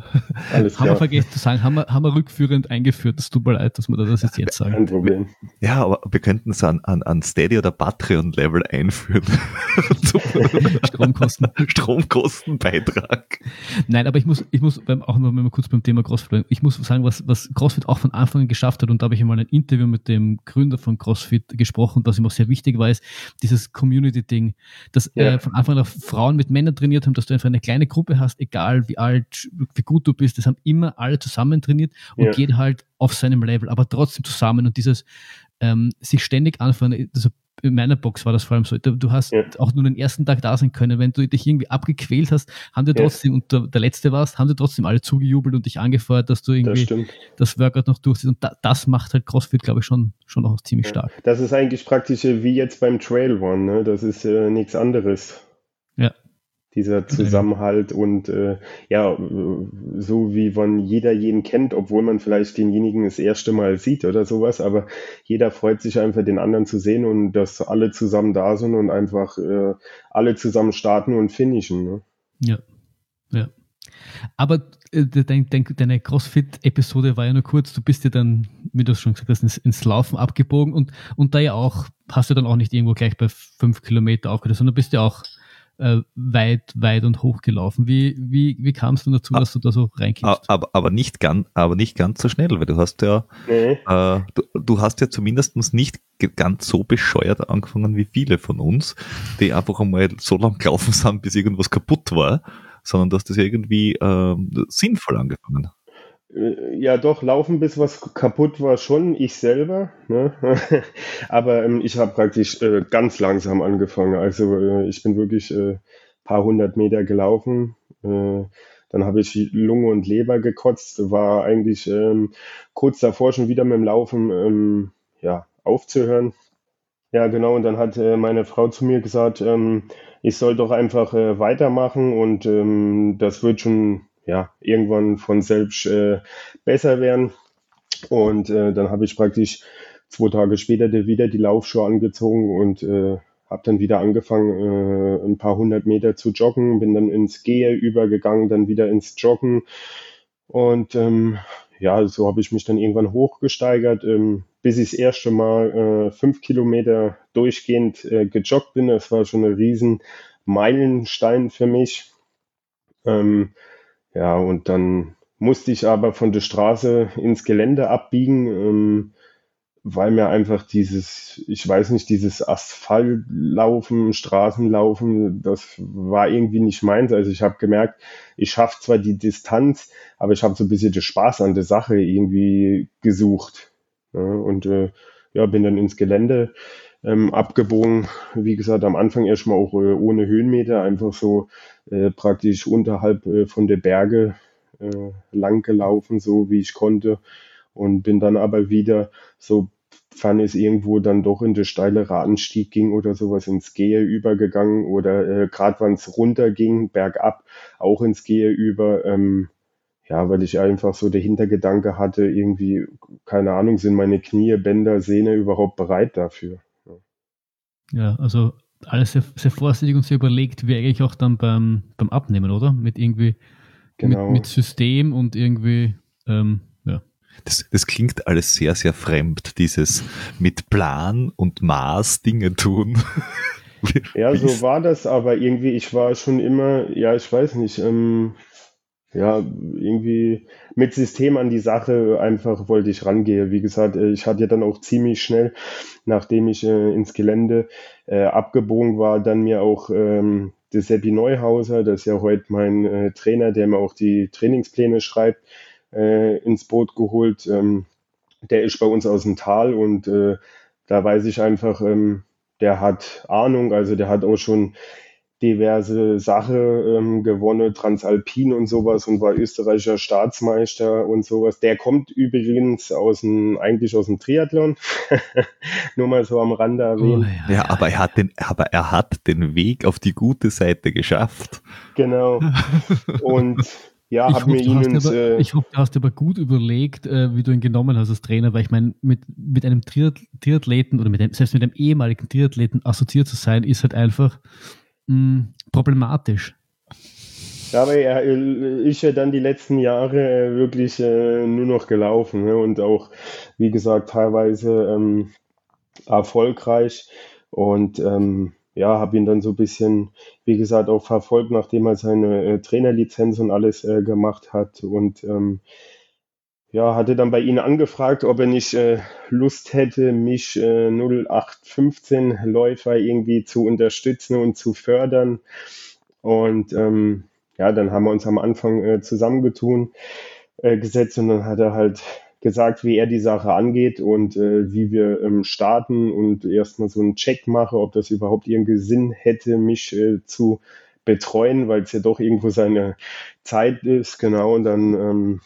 Alles klar. Haben wir vergessen zu sagen, haben wir, haben wir rückführend eingeführt. Es tut mir leid, dass wir das jetzt sagen. Kein Problem. Ja, aber wir könnten es an, an, an Steady oder Patreon-Level einführen. Stromkosten. Stromkostenbeitrag. Nein, aber ich muss, ich muss beim, auch noch mal kurz beim Thema CrossFit, ich muss sagen, was, was CrossFit auch von Anfang an geschafft hat, und da habe ich einmal ein Interview mit dem Gründer von CrossFit gesprochen, was ihm auch sehr wichtig war, ist dieses Community-Ding, dass ja. äh, von Anfang an Frauen mit Männern trainiert haben, dass du einfach eine kleine Gruppe hast, egal wie alt, wie gut du bist, das haben immer alle zusammen trainiert und ja. geht halt auf seinem Level, aber trotzdem zusammen und dieses ähm, sich ständig anfangen, also in meiner Box war das vor allem so. Du hast ja. auch nur den ersten Tag da sein können. Wenn du dich irgendwie abgequält hast, haben dir trotzdem, ja. und der, der, letzte warst, haben dir trotzdem alle zugejubelt und dich angefeuert, dass du irgendwie das, das Workout noch durchziehst. Und da, das macht halt CrossFit, glaube ich, schon, schon auch ziemlich ja. stark. Das ist eigentlich praktisch wie jetzt beim Trail One, ne? Das ist äh, nichts anderes. Dieser Zusammenhalt und äh, ja, so wie man jeder jeden kennt, obwohl man vielleicht denjenigen das erste Mal sieht oder sowas, aber jeder freut sich einfach, den anderen zu sehen und dass alle zusammen da sind und einfach äh, alle zusammen starten und finishen. Ne? Ja, ja. Aber äh, dein, dein, deine CrossFit-Episode war ja nur kurz. Du bist ja dann, wie du schon gesagt hast, ins, ins, Laufen abgebogen und, und da ja auch, hast du dann auch nicht irgendwo gleich bei fünf Kilometer aufgehört, sondern bist ja auch äh, weit, weit und hoch gelaufen. Wie, wie, wie kam es denn dazu, dass du da so reinkippst? Aber, aber, nicht ganz, aber nicht ganz so schnell, weil du hast ja, nee. äh, du, du, hast ja zumindest nicht ganz so bescheuert angefangen wie viele von uns, die einfach einmal so lang gelaufen sind, bis irgendwas kaputt war, sondern dass das irgendwie äh, sinnvoll angefangen. Äh, ja, doch, laufen bis was kaputt war schon, ich selber. Ne? Aber ähm, ich habe praktisch äh, ganz langsam angefangen. Also äh, ich bin wirklich äh, paar hundert Meter gelaufen. Äh, dann habe ich Lunge und Leber gekotzt, war eigentlich ähm, kurz davor schon wieder mit dem Laufen ähm, ja, aufzuhören. Ja, genau. Und dann hat äh, meine Frau zu mir gesagt, ähm, ich soll doch einfach äh, weitermachen und ähm, das wird schon ja, irgendwann von selbst äh, besser werden. Und äh, dann habe ich praktisch zwei Tage später wieder die Laufschuhe angezogen und äh, habe dann wieder angefangen, äh, ein paar hundert Meter zu joggen, bin dann ins Gehe übergegangen, dann wieder ins Joggen. Und ähm, ja, so habe ich mich dann irgendwann hochgesteigert, ähm, bis ich das erste Mal äh, fünf Kilometer durchgehend äh, gejoggt bin. Das war schon ein riesen Meilenstein für mich. Ähm, ja, und dann musste ich aber von der Straße ins Gelände abbiegen, ähm, weil mir einfach dieses, ich weiß nicht, dieses Asphaltlaufen, Straßenlaufen, das war irgendwie nicht meins. Also ich habe gemerkt, ich schaffe zwar die Distanz, aber ich habe so ein bisschen den Spaß an der Sache irgendwie gesucht. Ja, und äh, ja, bin dann ins Gelände ähm, abgebogen. Wie gesagt, am Anfang erstmal auch äh, ohne Höhenmeter, einfach so äh, praktisch unterhalb äh, von der Berge äh, lang gelaufen, so wie ich konnte. Und bin dann aber wieder, so fand es irgendwo dann doch in der steile Anstieg ging oder sowas ins Gehe übergegangen oder äh, gerade wenn es runter ging, bergab, auch ins Gehe über. Ähm, ja, weil ich einfach so der Hintergedanke hatte, irgendwie, keine Ahnung, sind meine Knie, Bänder, Sehne überhaupt bereit dafür? Ja, also alles sehr, sehr vorsichtig und sehr überlegt, wie eigentlich auch dann beim, beim Abnehmen, oder? Mit irgendwie genau. mit, mit System und irgendwie, ähm, ja. Das, das klingt alles sehr, sehr fremd, dieses mit Plan und Maß Dinge tun. ja, so war das, aber irgendwie, ich war schon immer, ja, ich weiß nicht, ähm, ja, irgendwie mit System an die Sache einfach wollte ich rangehen. Wie gesagt, äh, ich hatte ja dann auch ziemlich schnell, nachdem ich äh, ins Gelände äh, abgebogen war, dann mir auch ähm, der Seppi Neuhauser, das ist ja heute mein äh, Trainer, der mir auch die Trainingspläne schreibt, äh, ins Boot geholt. Ähm, der ist bei uns aus dem Tal und äh, da weiß ich einfach, ähm, der hat Ahnung, also der hat auch schon diverse Sache ähm, gewonnen, Transalpin und sowas und war österreichischer Staatsmeister und sowas. Der kommt übrigens aus dem, eigentlich aus dem Triathlon. Nur mal so am Rande erwähnt. Oh, ja, ja, aber er hat den, aber er hat den Weg auf die gute Seite geschafft. Genau. Und ja, habe mir ihn ins, äh, Ich hoffe, du hast aber gut überlegt, äh, wie du ihn genommen hast als Trainer, weil ich meine, mit, mit einem Triathleten oder mit einem, selbst mit einem ehemaligen Triathleten assoziiert zu sein, ist halt einfach hm, problematisch. Ja, aber er ist ja dann die letzten Jahre äh, wirklich äh, nur noch gelaufen ne? und auch, wie gesagt, teilweise ähm, erfolgreich. Und ähm, ja, habe ihn dann so ein bisschen, wie gesagt, auch verfolgt, nachdem er seine äh, Trainerlizenz und alles äh, gemacht hat. Und ähm, ja, hatte dann bei Ihnen angefragt, ob er nicht äh, Lust hätte, mich äh, 0815 Läufer irgendwie zu unterstützen und zu fördern. Und ähm, ja, dann haben wir uns am Anfang äh, zusammengetun, äh, gesetzt und dann hat er halt gesagt, wie er die Sache angeht und äh, wie wir ähm, starten und erstmal so einen Check mache, ob das überhaupt irgendwie Sinn hätte, mich äh, zu betreuen, weil es ja doch irgendwo seine Zeit ist, genau. Und dann ähm,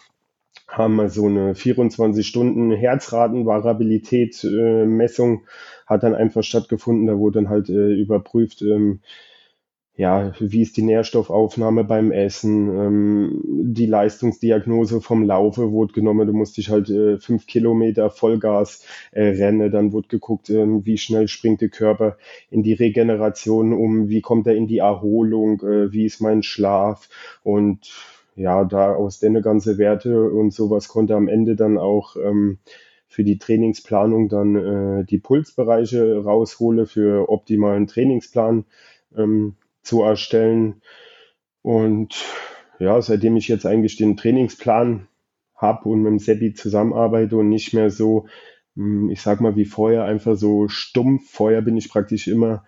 haben wir so eine 24 Stunden Herzratenvariabilität-Messung, hat dann einfach stattgefunden. Da wurde dann halt äh, überprüft, ähm, ja, wie ist die Nährstoffaufnahme beim Essen, ähm, die Leistungsdiagnose vom Laufe wurde genommen, du musst dich halt äh, fünf Kilometer Vollgas äh, rennen, dann wurde geguckt, äh, wie schnell springt der Körper in die Regeneration um, wie kommt er in die Erholung, äh, wie ist mein Schlaf? Und ja, da aus den ganze Werte und sowas konnte am Ende dann auch ähm, für die Trainingsplanung dann äh, die Pulsbereiche raushole für optimalen Trainingsplan. Ähm, zu erstellen. Und ja, seitdem ich jetzt eigentlich den Trainingsplan habe und mit dem Seppi zusammenarbeite und nicht mehr so, hm, ich sag mal wie vorher, einfach so stumpf. Vorher bin ich praktisch immer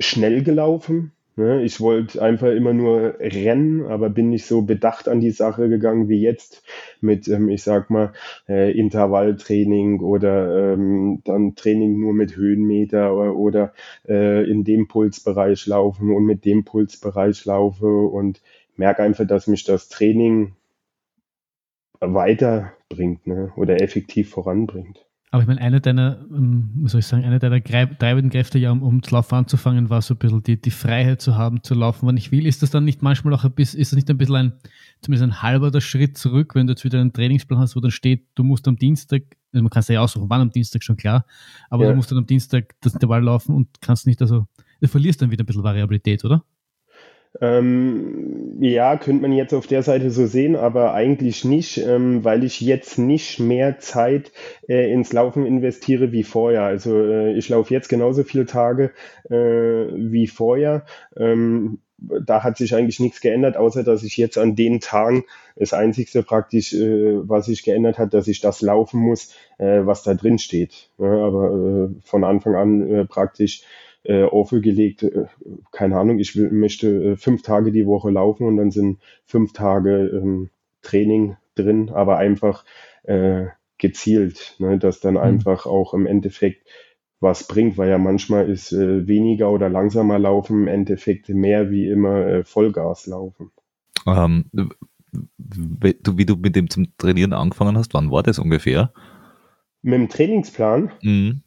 schnell gelaufen, ich wollte einfach immer nur rennen, aber bin nicht so bedacht an die Sache gegangen wie jetzt mit, ähm, ich sag mal, äh, Intervalltraining oder ähm, dann Training nur mit Höhenmeter oder, oder äh, in dem Pulsbereich laufen und mit dem Pulsbereich laufe und merke einfach, dass mich das Training weiterbringt ne, oder effektiv voranbringt. Aber ich meine, eine deiner, ähm, wie soll ich sagen, eine deiner treibenden Kräfte, ja, um, um zu laufen anzufangen, war so ein bisschen die, die Freiheit zu haben, zu laufen, wann ich will. Ist das dann nicht manchmal auch ein bisschen, ist das nicht ein bisschen ein, zumindest ein halber der Schritt zurück, wenn du jetzt wieder einen Trainingsplan hast, wo dann steht, du musst am Dienstag, also man kann es ja aussuchen, wann am Dienstag schon klar, aber ja. du musst dann am Dienstag das Intervall laufen und kannst nicht, also du verlierst dann wieder ein bisschen Variabilität, oder? Ähm, ja, könnte man jetzt auf der Seite so sehen, aber eigentlich nicht, ähm, weil ich jetzt nicht mehr Zeit äh, ins Laufen investiere wie vorher. Also äh, ich laufe jetzt genauso viele Tage äh, wie vorher. Ähm, da hat sich eigentlich nichts geändert, außer dass ich jetzt an den Tagen das Einzigste praktisch, äh, was sich geändert hat, dass ich das laufen muss, äh, was da drin steht. Ja, aber äh, von Anfang an praktisch äh, aufgelegt, äh, keine Ahnung, ich will, möchte äh, fünf Tage die Woche laufen und dann sind fünf Tage ähm, Training drin, aber einfach äh, gezielt, ne, dass dann mhm. einfach auch im Endeffekt was bringt, weil ja manchmal ist äh, weniger oder langsamer laufen im Endeffekt mehr wie immer äh, Vollgas laufen. Ähm, wie, du, wie du mit dem zum Trainieren angefangen hast, wann war das ungefähr? Mit dem Trainingsplan? Mhm.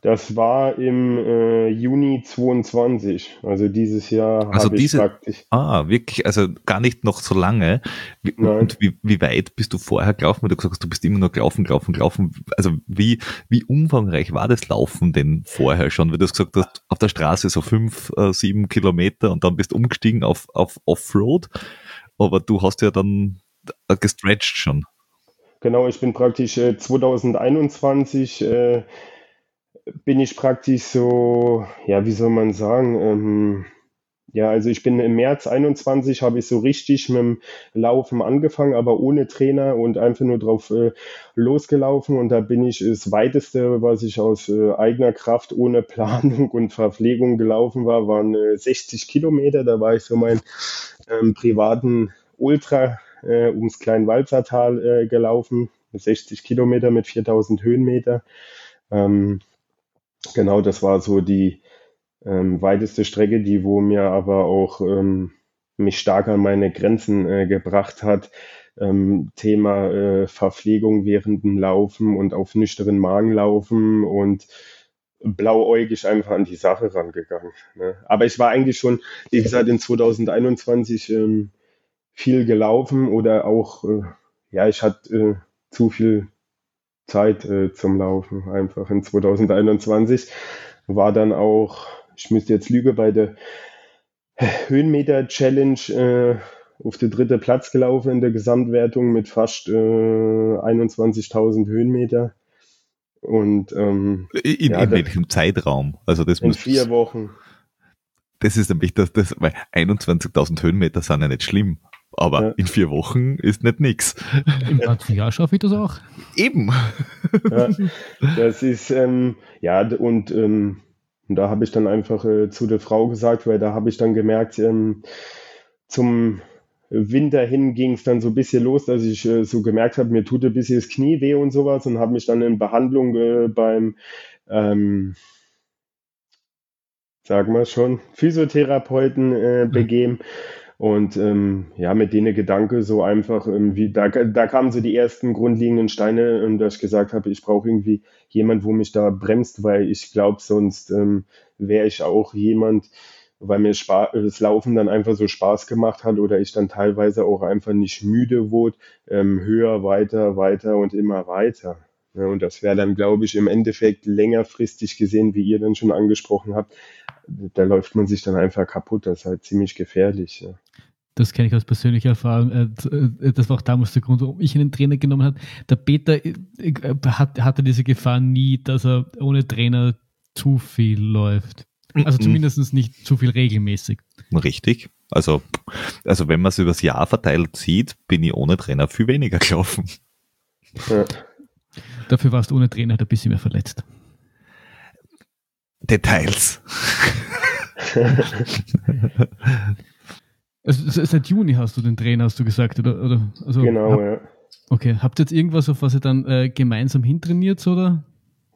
Das war im äh, Juni 22, also dieses Jahr. Also diese, praktisch. ah, wirklich, also gar nicht noch so lange. Wie, und wie, wie weit bist du vorher gelaufen? Weil du gesagt hast, du bist immer nur gelaufen, gelaufen, gelaufen. Also wie, wie umfangreich war das Laufen denn vorher schon? Weil du hast gesagt hast, auf der Straße so fünf, äh, sieben Kilometer und dann bist du umgestiegen auf, auf Offroad. Aber du hast ja dann äh, gestretched schon. Genau, ich bin praktisch äh, 2021 äh, bin ich praktisch so, ja, wie soll man sagen, ähm, ja, also ich bin im März 21 habe ich so richtig mit dem Laufen angefangen, aber ohne Trainer und einfach nur drauf äh, losgelaufen und da bin ich das weiteste, was ich aus äh, eigener Kraft ohne Planung und Verpflegung gelaufen war, waren äh, 60 Kilometer. Da war ich so meinen ähm, privaten Ultra äh, ums Kleinwalzertal äh, gelaufen, 60 Kilometer mit 4000 Höhenmeter. Ähm, Genau, das war so die ähm, weiteste Strecke, die wo mir aber auch ähm, mich stark an meine Grenzen äh, gebracht hat. Ähm, Thema äh, Verpflegung während dem Laufen und auf nüchteren Magen laufen und blauäugig einfach an die Sache rangegangen. Ne? Aber ich war eigentlich schon, wie gesagt, in 2021 ähm, viel gelaufen oder auch, äh, ja, ich hatte äh, zu viel Zeit äh, zum Laufen einfach in 2021. War dann auch, ich müsste jetzt lügen, bei der Höhenmeter-Challenge äh, auf den dritten Platz gelaufen in der Gesamtwertung mit fast äh, 21.000 Höhenmeter. Und ähm, in, ja, in welchem Zeitraum? Also das in muss, vier Wochen. Das ist nämlich das, das weil 21.000 Höhenmeter sind ja nicht schlimm. Aber ja. in vier Wochen ist nicht nix. Im ganzen Jahr schaffe ich das auch. Eben. Ja, das ist, ähm, ja, und, ähm, da habe ich dann einfach äh, zu der Frau gesagt, weil da habe ich dann gemerkt, ähm, zum Winter hin ging es dann so ein bisschen los, dass ich äh, so gemerkt habe, mir tut ein bisschen das Knie weh und sowas und habe mich dann in Behandlung äh, beim, ähm, sagen wir schon, Physiotherapeuten äh, mhm. begeben. Und ähm, ja, mit denen Gedanke so einfach irgendwie, da, da kamen so die ersten grundlegenden Steine, und dass ich gesagt habe, ich brauche irgendwie jemand, wo mich da bremst, weil ich glaube, sonst ähm, wäre ich auch jemand, weil mir Spa das Laufen dann einfach so Spaß gemacht hat oder ich dann teilweise auch einfach nicht müde wurde, ähm, höher, weiter, weiter und immer weiter. Ja, und das wäre dann, glaube ich, im Endeffekt längerfristig gesehen, wie ihr dann schon angesprochen habt, da läuft man sich dann einfach kaputt. Das ist halt ziemlich gefährlich. Ja. Das kenne ich aus persönlicher Erfahrung. Äh, äh, das war auch damals der Grund, warum ich einen Trainer genommen habe. Der Peter äh, hatte diese Gefahr nie, dass er ohne Trainer zu viel läuft. Also mhm. zumindest nicht zu viel regelmäßig. Richtig. Also, also wenn man es übers Jahr verteilt sieht, bin ich ohne Trainer viel weniger gelaufen. Ja. Dafür warst du ohne Trainer halt ein bisschen mehr verletzt. Details. also, seit Juni hast du den Trainer, hast du gesagt, oder? oder also, genau, hab, ja. Okay, habt ihr jetzt irgendwas, auf was ihr dann äh, gemeinsam hintrainiert, oder?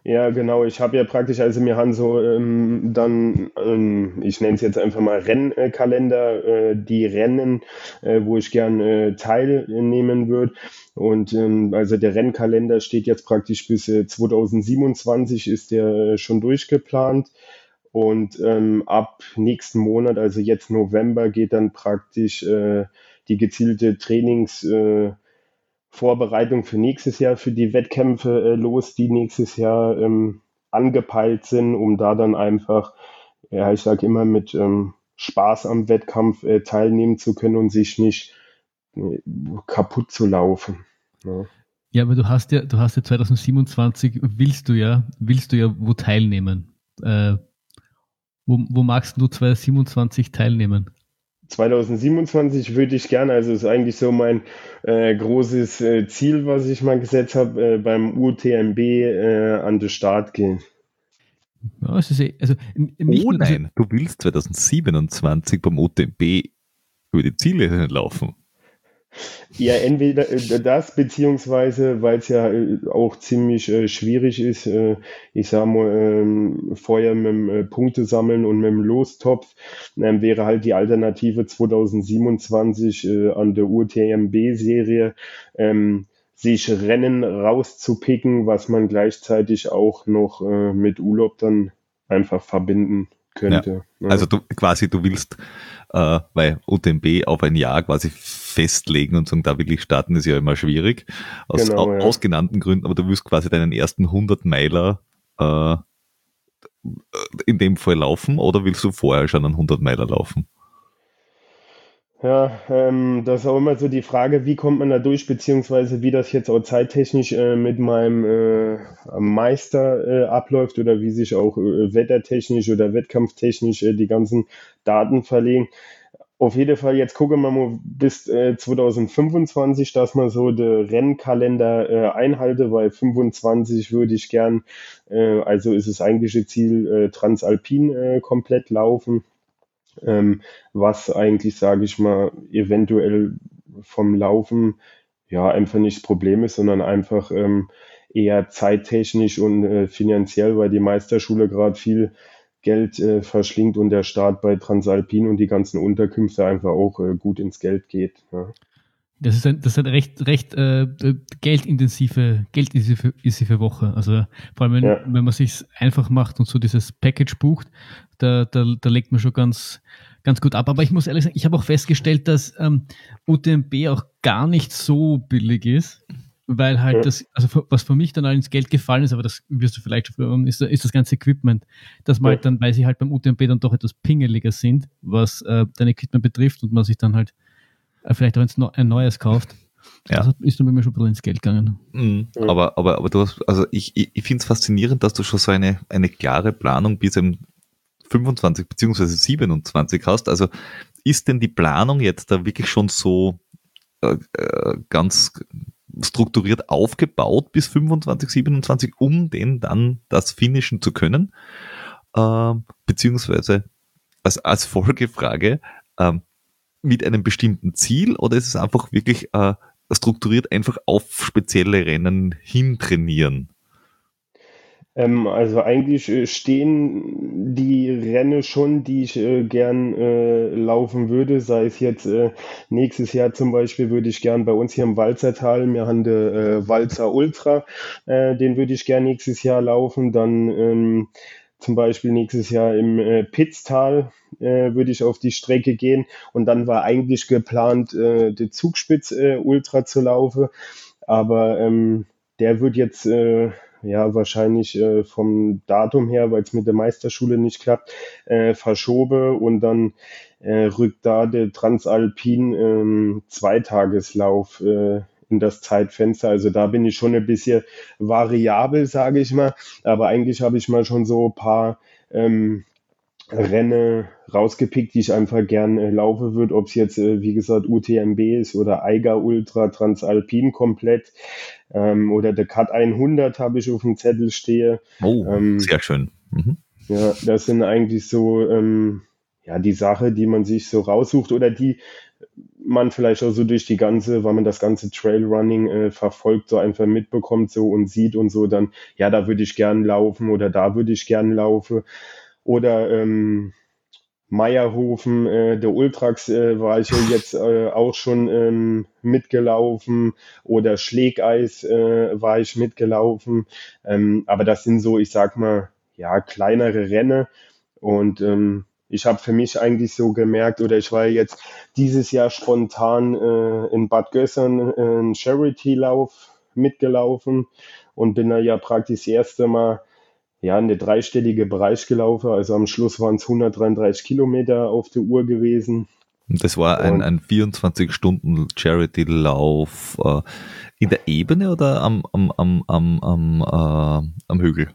Ja, genau. Ich habe ja praktisch, also wir haben so ähm, dann, ähm, ich nenne es jetzt einfach mal Rennkalender, äh, die Rennen, äh, wo ich gern äh, teilnehmen würde. Und ähm, also der Rennkalender steht jetzt praktisch bis äh, 2027 ist der äh, schon durchgeplant. Und ähm, ab nächsten Monat, also jetzt November, geht dann praktisch äh, die gezielte Trainings, äh, für nächstes Jahr, für die Wettkämpfe äh, los, die nächstes Jahr ähm, angepeilt sind, um da dann einfach, ja, ich sage immer, mit ähm, Spaß am Wettkampf äh, teilnehmen zu können und sich nicht äh, kaputt zu laufen. Ja. ja. aber du hast ja, du hast ja 2027, willst du ja, willst du ja wo teilnehmen. Wo, wo magst du 2027 teilnehmen? 2027 würde ich gerne, also ist eigentlich so mein äh, großes äh, Ziel, was ich mal gesetzt habe, äh, beim UTMB äh, an den Start gehen. Ja, es ist, eh, also, nicht, oh nein, du willst 2027 beim UTMB über die Ziele laufen. Ja, entweder äh, das, beziehungsweise, weil es ja äh, auch ziemlich äh, schwierig ist, äh, ich sag mal, ähm, vorher mit dem äh, Punkte sammeln und mit dem Lostopf, ähm, wäre halt die Alternative 2027 äh, an der UTMB-Serie, ähm, sich Rennen rauszupicken, was man gleichzeitig auch noch mit Urlaub dann einfach verbinden könnte. Ja. Also du quasi, du willst, weil UTMB auf ein Jahr quasi festlegen und sagen, da will ich starten, ist ja immer schwierig. Aus, genau, ja. aus genannten Gründen, aber du willst quasi deinen ersten 100 Meiler äh, in dem Fall laufen oder willst du vorher schon einen 100 Meiler laufen? Ja, ähm, das ist auch immer so die Frage, wie kommt man da durch, beziehungsweise wie das jetzt auch zeittechnisch äh, mit meinem äh, Meister äh, abläuft oder wie sich auch äh, wettertechnisch oder wettkampftechnisch äh, die ganzen Daten verlegen. Auf jeden Fall, jetzt gucken wir mal bis äh, 2025, dass man so den Rennkalender äh, einhalte, weil 25 würde ich gern, äh, also ist es eigentliche Ziel, äh, Transalpin äh, komplett laufen. Ähm, was eigentlich, sage ich mal, eventuell vom Laufen ja einfach nicht das Problem ist, sondern einfach ähm, eher zeittechnisch und äh, finanziell, weil die Meisterschule gerade viel Geld äh, verschlingt und der Start bei Transalpin und die ganzen Unterkünfte einfach auch äh, gut ins Geld geht. Ja. Das ist, ein, das ist eine recht, recht äh, geldintensive, geldintensive Woche. Also vor allem, wenn, ja. wenn man sich einfach macht und so dieses Package bucht, da, da, da legt man schon ganz, ganz gut ab. Aber ich muss ehrlich sagen, ich habe auch festgestellt, dass ähm, UTMB auch gar nicht so billig ist, weil halt das, also was für mich dann all ins Geld gefallen ist, aber das wirst du vielleicht schon ist, ist das ganze Equipment, dass man halt dann, weil sie halt beim UTMB dann doch etwas pingeliger sind, was äh, dein Equipment betrifft und man sich dann halt äh, vielleicht auch ein neues kauft. Ja. Das ist dann bei mir schon ein bisschen ins Geld gegangen. Mhm. Aber, aber, aber du hast, also ich, ich, ich finde es faszinierend, dass du schon so eine, eine klare Planung bis im 25 beziehungsweise 27 hast. Also ist denn die Planung jetzt da wirklich schon so äh, äh ganz strukturiert aufgebaut bis 25, 27, um den dann das finishen zu können? Äh, beziehungsweise als, als Folgefrage, äh, mit einem bestimmten Ziel oder ist es einfach wirklich äh, strukturiert einfach auf spezielle Rennen hin trainieren? Ähm, also eigentlich äh, stehen die Rennen schon, die ich äh, gern äh, laufen würde. Sei es jetzt äh, nächstes Jahr zum Beispiel würde ich gern bei uns hier im Walzertal, wir haben den äh, Walzer Ultra, den würde ich gern nächstes Jahr laufen. Dann ähm, zum Beispiel nächstes Jahr im äh, Pitztal äh, würde ich auf die Strecke gehen und dann war eigentlich geplant, äh, die Zugspitz Ultra zu laufen, aber ähm, der wird jetzt ja wahrscheinlich äh, vom Datum her, weil es mit der Meisterschule nicht klappt, äh, verschobe und dann äh, rückt da der Transalpin ähm, Zweitageslauf äh, in das Zeitfenster. Also da bin ich schon ein bisschen variabel, sage ich mal. Aber eigentlich habe ich mal schon so ein paar ähm, Renne rausgepickt, die ich einfach gern äh, laufen würde, ob es jetzt, äh, wie gesagt, UTMB ist oder Eiger Ultra Transalpin komplett ähm, oder der Cut 100 habe ich auf dem Zettel stehe. Oh, ähm, sehr schön. Mhm. Ja, das sind eigentlich so ähm, ja die Sache, die man sich so raussucht oder die man vielleicht auch so durch die ganze, weil man das ganze Trailrunning äh, verfolgt, so einfach mitbekommt so und sieht und so, dann ja, da würde ich gern laufen oder da würde ich gern laufen. Oder ähm, Meierhofen, äh, der Ultrax äh, war ich jetzt äh, auch schon ähm, mitgelaufen oder Schlägeis äh, war ich mitgelaufen. Ähm, aber das sind so, ich sag mal, ja, kleinere Rennen. Und ähm, ich habe für mich eigentlich so gemerkt, oder ich war jetzt dieses Jahr spontan äh, in Bad Gössern äh, einen Charity-Lauf mitgelaufen und bin da ja praktisch das erste Mal ja, in der dreistellige Bereich gelaufen. Also am Schluss waren es 133 Kilometer auf der Uhr gewesen. Das war ein, ein 24-Stunden-Charity-Lauf äh, in der Ebene oder am, am, am, am, am, äh, am Hügel?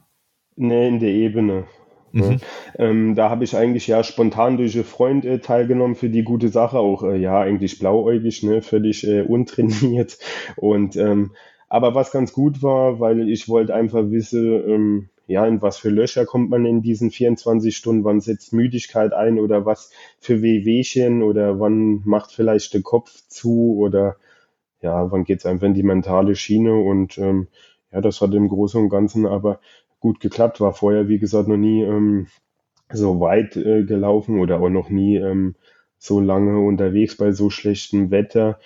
Nee, in der Ebene. Mhm. Ähm, da habe ich eigentlich ja spontan durch einen Freund äh, teilgenommen für die gute Sache, auch äh, ja eigentlich blauäugig, ne, völlig äh, untrainiert. Und ähm, aber was ganz gut war, weil ich wollte einfach wissen, ähm, ja, in was für Löcher kommt man in diesen 24 Stunden, wann setzt Müdigkeit ein oder was für Wehwehchen oder wann macht vielleicht der Kopf zu oder ja, wann geht's einfach in die mentale Schiene? Und ähm, ja, das hat im Großen und Ganzen aber gut geklappt, war vorher, wie gesagt, noch nie ähm, so weit äh, gelaufen oder auch noch nie ähm, so lange unterwegs bei so schlechtem Wetter.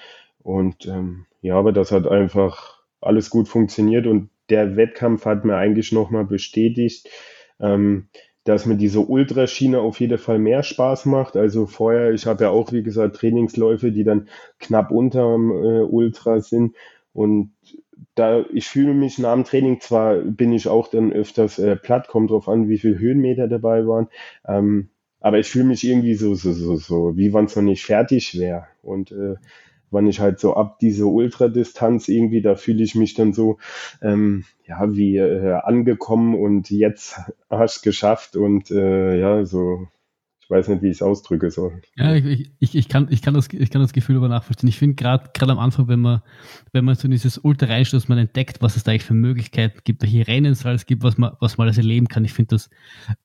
Und ähm, ja, aber das hat einfach alles gut funktioniert und der Wettkampf hat mir eigentlich nochmal bestätigt, ähm, dass mir diese Ultraschiene auf jeden Fall mehr Spaß macht. Also vorher, ich habe ja auch, wie gesagt, Trainingsläufe, die dann knapp unterm äh, Ultra sind. Und da, ich fühle mich nach dem Training, zwar bin ich auch dann öfters äh, platt, kommt drauf an, wie viele Höhenmeter dabei waren, ähm, aber ich fühle mich irgendwie so, so, so, so, wie wenn es noch nicht fertig wäre. Und äh, wann ich halt so ab diese Ultradistanz irgendwie, da fühle ich mich dann so, ähm, ja, wie äh, angekommen und jetzt hast du geschafft und äh, ja, so, ich weiß nicht, wie ich es ausdrücke soll. Ja, ich, ich, ich, kann, ich, kann das, ich kann das Gefühl aber nachvollziehen. Ich finde gerade gerade am Anfang, wenn man, wenn man so in dieses Ultra reinstößt, man entdeckt, was es da eigentlich für Möglichkeiten gibt, welche Rennen es alles gibt, was man, was man alles erleben kann. Ich finde, das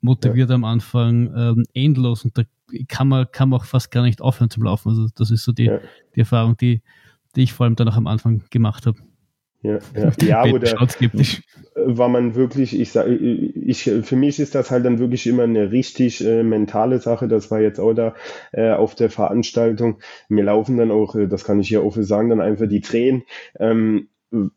motiviert ja. am Anfang ähm, endlos und da kann man, kann man auch fast gar nicht aufhören zum Laufen. Also das ist so die, ja. die Erfahrung, die, die ich vor allem dann auch am Anfang gemacht habe. Ja, ja. ja oder war man wirklich, ich sage, ich, für mich ist das halt dann wirklich immer eine richtig äh, mentale Sache. Das war jetzt auch da äh, auf der Veranstaltung. Mir laufen dann auch, äh, das kann ich hier offen sagen, dann einfach die Tränen. Ähm,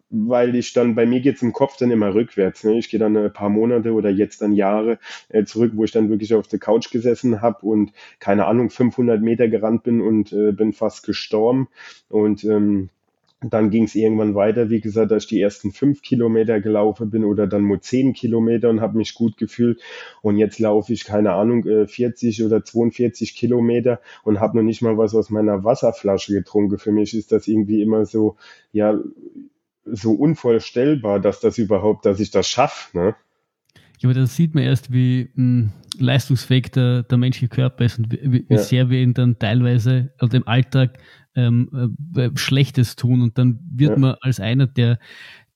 weil ich dann, bei mir geht's im Kopf dann immer rückwärts. Ne? Ich gehe dann ein paar Monate oder jetzt dann Jahre äh, zurück, wo ich dann wirklich auf der Couch gesessen habe und keine Ahnung, 500 Meter gerannt bin und äh, bin fast gestorben. Und ähm, dann ging es irgendwann weiter, wie gesagt, dass ich die ersten fünf Kilometer gelaufen bin oder dann nur zehn Kilometer und habe mich gut gefühlt. Und jetzt laufe ich, keine Ahnung, 40 äh, oder 42 Kilometer und habe noch nicht mal was aus meiner Wasserflasche getrunken. Für mich ist das irgendwie immer so, ja, so unvorstellbar, dass das überhaupt, dass ich das schaffe. Ne? Ja, aber das sieht man erst, wie mh, hm, leistungsfähig der, der menschliche Körper ist und wie, wie ja. sehr wir ihn dann teilweise also im Alltag ähm, äh, Schlechtes tun und dann wird ja. man als einer, der,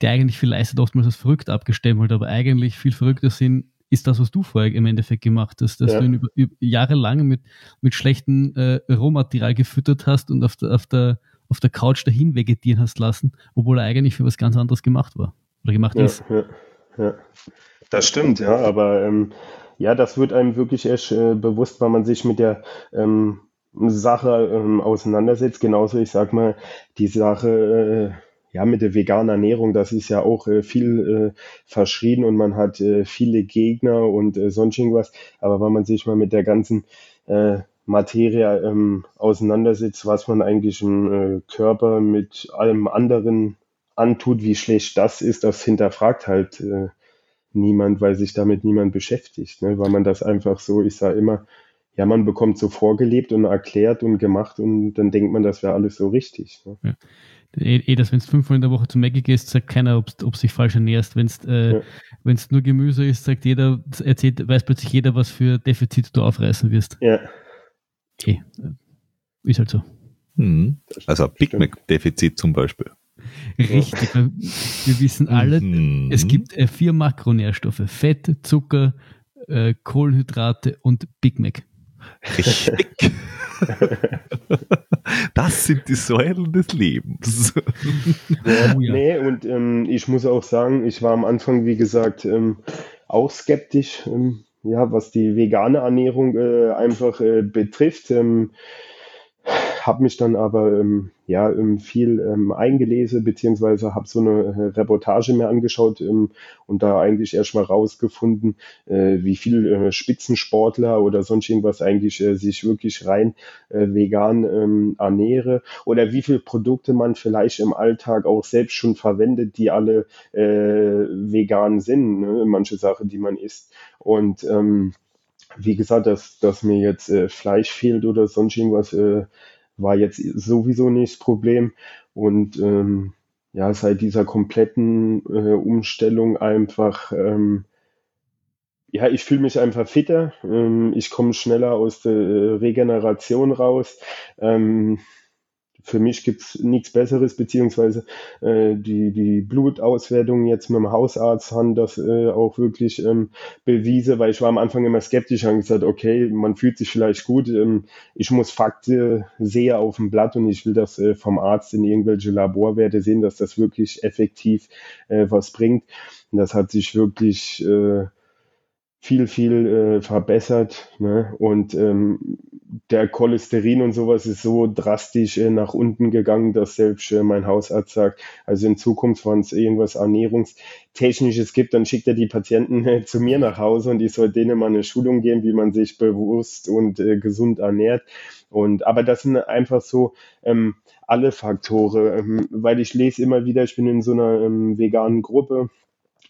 der eigentlich viel leistet, oftmals als verrückt abgestempelt, aber eigentlich viel verrückter sind, ist das, was du vorher im Endeffekt gemacht hast, dass ja. du ihn über, über, jahrelang mit, mit schlechtem äh, Rohmaterial gefüttert hast und auf der, auf der auf der Couch dahin vegetieren hast lassen, obwohl er eigentlich für was ganz anderes gemacht war oder gemacht ja, ist. Ja, ja. Das stimmt, ja, aber ähm, ja, das wird einem wirklich erst äh, bewusst, weil man sich mit der ähm, Sache ähm, auseinandersetzt. Genauso, ich sag mal, die Sache, äh, ja, mit der veganen Ernährung, das ist ja auch äh, viel äh, verschrien und man hat äh, viele Gegner und äh, sonst irgendwas. Aber wenn man sich mal mit der ganzen äh, Materie ähm, auseinandersetzt, was man eigentlich im äh, Körper mit allem anderen antut, wie schlecht das ist, das hinterfragt halt äh, niemand, weil sich damit niemand beschäftigt. Ne? Weil man das einfach so, ich sage immer, ja, man bekommt so vorgelebt und erklärt und gemacht und dann denkt man, das wäre alles so richtig. Ne? Ja. Eh, eh, dass wenn du fünfmal in der Woche zum Maggie gehst, sagt keiner, ob du sich falsch ernährst. Wenn es äh, ja. nur Gemüse ist, sagt jeder, erzählt, weiß plötzlich jeder, was für Defizite du aufreißen wirst. Ja. Okay. Äh, ist halt so. Hm. Also Big Mac-Defizit zum Beispiel. Richtig. Wir wissen alle, mhm. es gibt äh, vier Makronährstoffe. Fett, Zucker, äh, Kohlenhydrate und Big Mac. Richtig. das sind die Säulen des Lebens. Ja, nee, und ähm, ich muss auch sagen, ich war am Anfang, wie gesagt, ähm, auch skeptisch, ähm, ja, was die vegane Ernährung äh, einfach äh, betrifft. Ähm, habe mich dann aber ähm, ja ähm, viel ähm, eingelesen, beziehungsweise habe so eine äh, Reportage mir angeschaut ähm, und da eigentlich erstmal rausgefunden, äh, wie viel äh, Spitzensportler oder sonst irgendwas eigentlich äh, sich wirklich rein äh, vegan ähm, ernähre oder wie viele Produkte man vielleicht im Alltag auch selbst schon verwendet, die alle äh, vegan sind, ne? manche Sachen, die man isst. Und ähm, wie gesagt, dass, dass mir jetzt äh, Fleisch fehlt oder sonst irgendwas, äh, war jetzt sowieso nicht das Problem. Und ähm, ja, seit dieser kompletten äh, Umstellung einfach, ähm, ja, ich fühle mich einfach fitter. Ähm, ich komme schneller aus der äh, Regeneration raus. Ähm, für mich gibt's nichts Besseres, beziehungsweise äh, die, die Blutauswertung jetzt mit dem Hausarzt haben das äh, auch wirklich ähm, bewiesen, weil ich war am Anfang immer skeptisch und gesagt, okay, man fühlt sich vielleicht gut, ähm, ich muss Fakten sehen auf dem Blatt und ich will das äh, vom Arzt in irgendwelche Laborwerte sehen, dass das wirklich effektiv äh, was bringt. Und das hat sich wirklich äh, viel, viel äh, verbessert. Ne? Und ähm, der Cholesterin und sowas ist so drastisch äh, nach unten gegangen, dass selbst äh, mein Hausarzt sagt, also in Zukunft, wenn es irgendwas Ernährungstechnisches gibt, dann schickt er die Patienten äh, zu mir nach Hause und ich soll denen mal eine Schulung geben, wie man sich bewusst und äh, gesund ernährt. Und aber das sind einfach so ähm, alle Faktoren, ähm, weil ich lese immer wieder, ich bin in so einer ähm, veganen Gruppe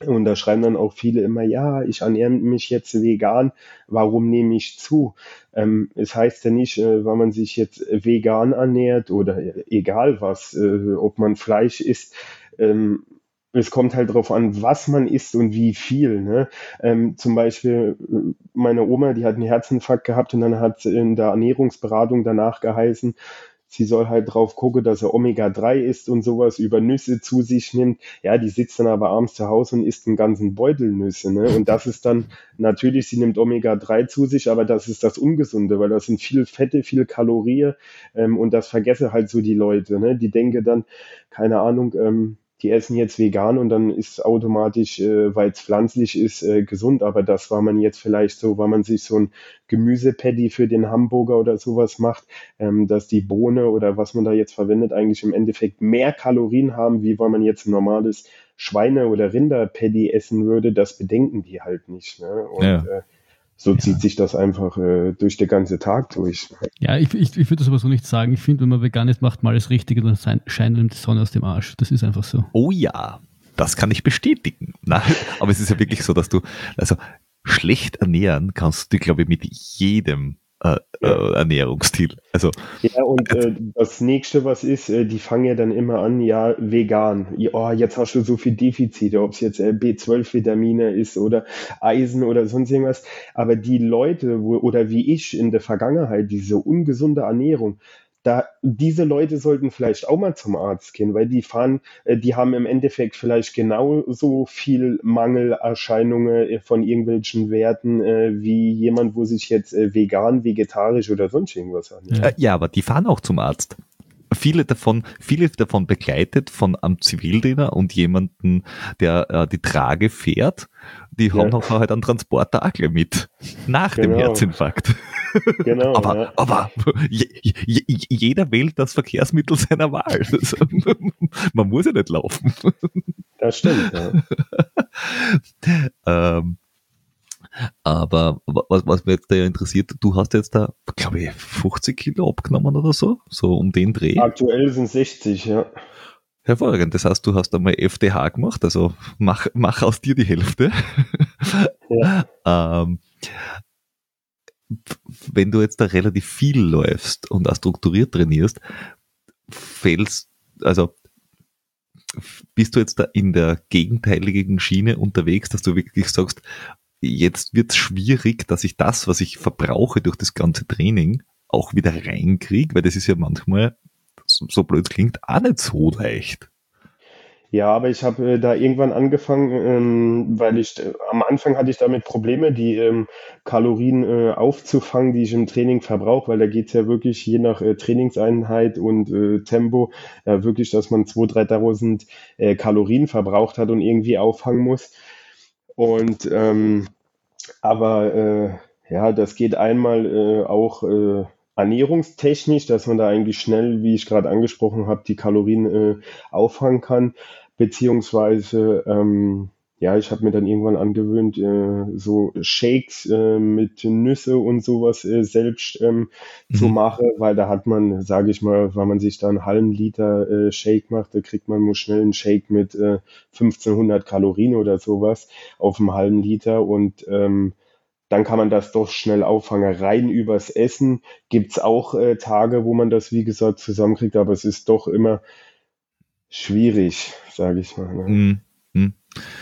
und da schreiben dann auch viele immer, ja, ich ernähre mich jetzt vegan, warum nehme ich zu? Ähm, es heißt ja nicht, äh, weil man sich jetzt vegan ernährt oder egal was, äh, ob man Fleisch isst, ähm, es kommt halt darauf an, was man isst und wie viel. Ne? Ähm, zum Beispiel äh, meine Oma, die hat einen Herzinfarkt gehabt und dann hat in der Ernährungsberatung danach geheißen, sie soll halt drauf gucken, dass er Omega-3 isst und sowas, über Nüsse zu sich nimmt. Ja, die sitzt dann aber abends zu Hause und isst einen ganzen Beutel Nüsse. Ne? Und das ist dann, natürlich, sie nimmt Omega-3 zu sich, aber das ist das Ungesunde, weil das sind viel Fette, viel Kalorien ähm, und das vergesse halt so die Leute. Ne? Die denken dann, keine Ahnung, ähm, die essen jetzt vegan und dann ist automatisch, äh, weil es pflanzlich ist, äh, gesund. Aber das war man jetzt vielleicht so, weil man sich so ein Gemüsepaddy für den Hamburger oder sowas macht, ähm, dass die Bohne oder was man da jetzt verwendet, eigentlich im Endeffekt mehr Kalorien haben, wie weil man jetzt ein normales Schweine- oder Rinderpaddy essen würde. Das bedenken die halt nicht. Ne? Und ja. äh, so ja. zieht sich das einfach äh, durch den ganzen Tag durch. Ja, ich, ich, ich würde das aber so nicht sagen. Ich finde, wenn man vegan ist, macht man alles Richtige, dann scheint ihm die Sonne aus dem Arsch. Das ist einfach so. Oh ja, das kann ich bestätigen. Nein, aber es ist ja wirklich so, dass du, also schlecht ernähren kannst du, glaube ich, mit jedem äh, ja. äh, Ernährungsstil. Also, ja, und äh, das nächste, was ist, äh, die fangen ja dann immer an, ja, vegan. Ja, oh, jetzt hast du so viel Defizite, ob es jetzt äh, B12-Vitamine ist oder Eisen oder sonst irgendwas. Aber die Leute, wo, oder wie ich in der Vergangenheit, diese ungesunde Ernährung, da diese Leute sollten vielleicht auch mal zum Arzt gehen, weil die fahren, äh, die haben im Endeffekt vielleicht genauso viel Mangelerscheinungen äh, von irgendwelchen Werten äh, wie jemand, wo sich jetzt vegan, vegetarisch oder sonst irgendwas an. Ja, aber die fahren auch zum Arzt viele davon, viele davon begleitet von einem Zivildiener und jemanden, der äh, die Trage fährt, die haben noch halt einen Transporter auch mit. Nach genau. dem Herzinfarkt. Genau. aber ja. aber je, je, jeder wählt das Verkehrsmittel seiner Wahl. man muss ja nicht laufen. Das stimmt, ja. ähm, aber was, was mich jetzt da interessiert, du hast jetzt da, glaube ich, 50 Kilo abgenommen oder so, so um den Dreh. Aktuell sind 60, ja. Hervorragend. Das heißt, du hast einmal FDH gemacht, also mach, mach aus dir die Hälfte. Ja. ähm, wenn du jetzt da relativ viel läufst und auch strukturiert trainierst, fällst, also bist du jetzt da in der gegenteiligen Schiene unterwegs, dass du wirklich sagst, jetzt wird es schwierig, dass ich das, was ich verbrauche durch das ganze Training, auch wieder reinkriege, weil das ist ja manchmal, so blöd klingt, auch nicht so leicht. Ja, aber ich habe äh, da irgendwann angefangen, ähm, weil ich äh, am Anfang hatte ich damit Probleme, die ähm, Kalorien äh, aufzufangen, die ich im Training verbrauche, weil da geht's ja wirklich je nach äh, Trainingseinheit und äh, Tempo äh, wirklich, dass man 2.000, 3.000 äh, Kalorien verbraucht hat und irgendwie auffangen muss. Und ähm, aber ja, das geht einmal auch äh, ernährungstechnisch, dass man da eigentlich schnell, wie ich gerade angesprochen habe, die Kalorien äh, auffangen kann beziehungsweise ähm, ja, ich habe mir dann irgendwann angewöhnt, äh, so Shakes äh, mit Nüsse und sowas äh, selbst ähm, mhm. zu machen, weil da hat man, sage ich mal, wenn man sich da einen halben Liter äh, Shake macht, da kriegt man nur schnell einen Shake mit äh, 1500 Kalorien oder sowas auf einem halben Liter und ähm, dann kann man das doch schnell auffangen. Rein übers Essen gibt's auch äh, Tage, wo man das, wie gesagt, zusammenkriegt, aber es ist doch immer schwierig, sage ich mal. Ne? Mm, mm.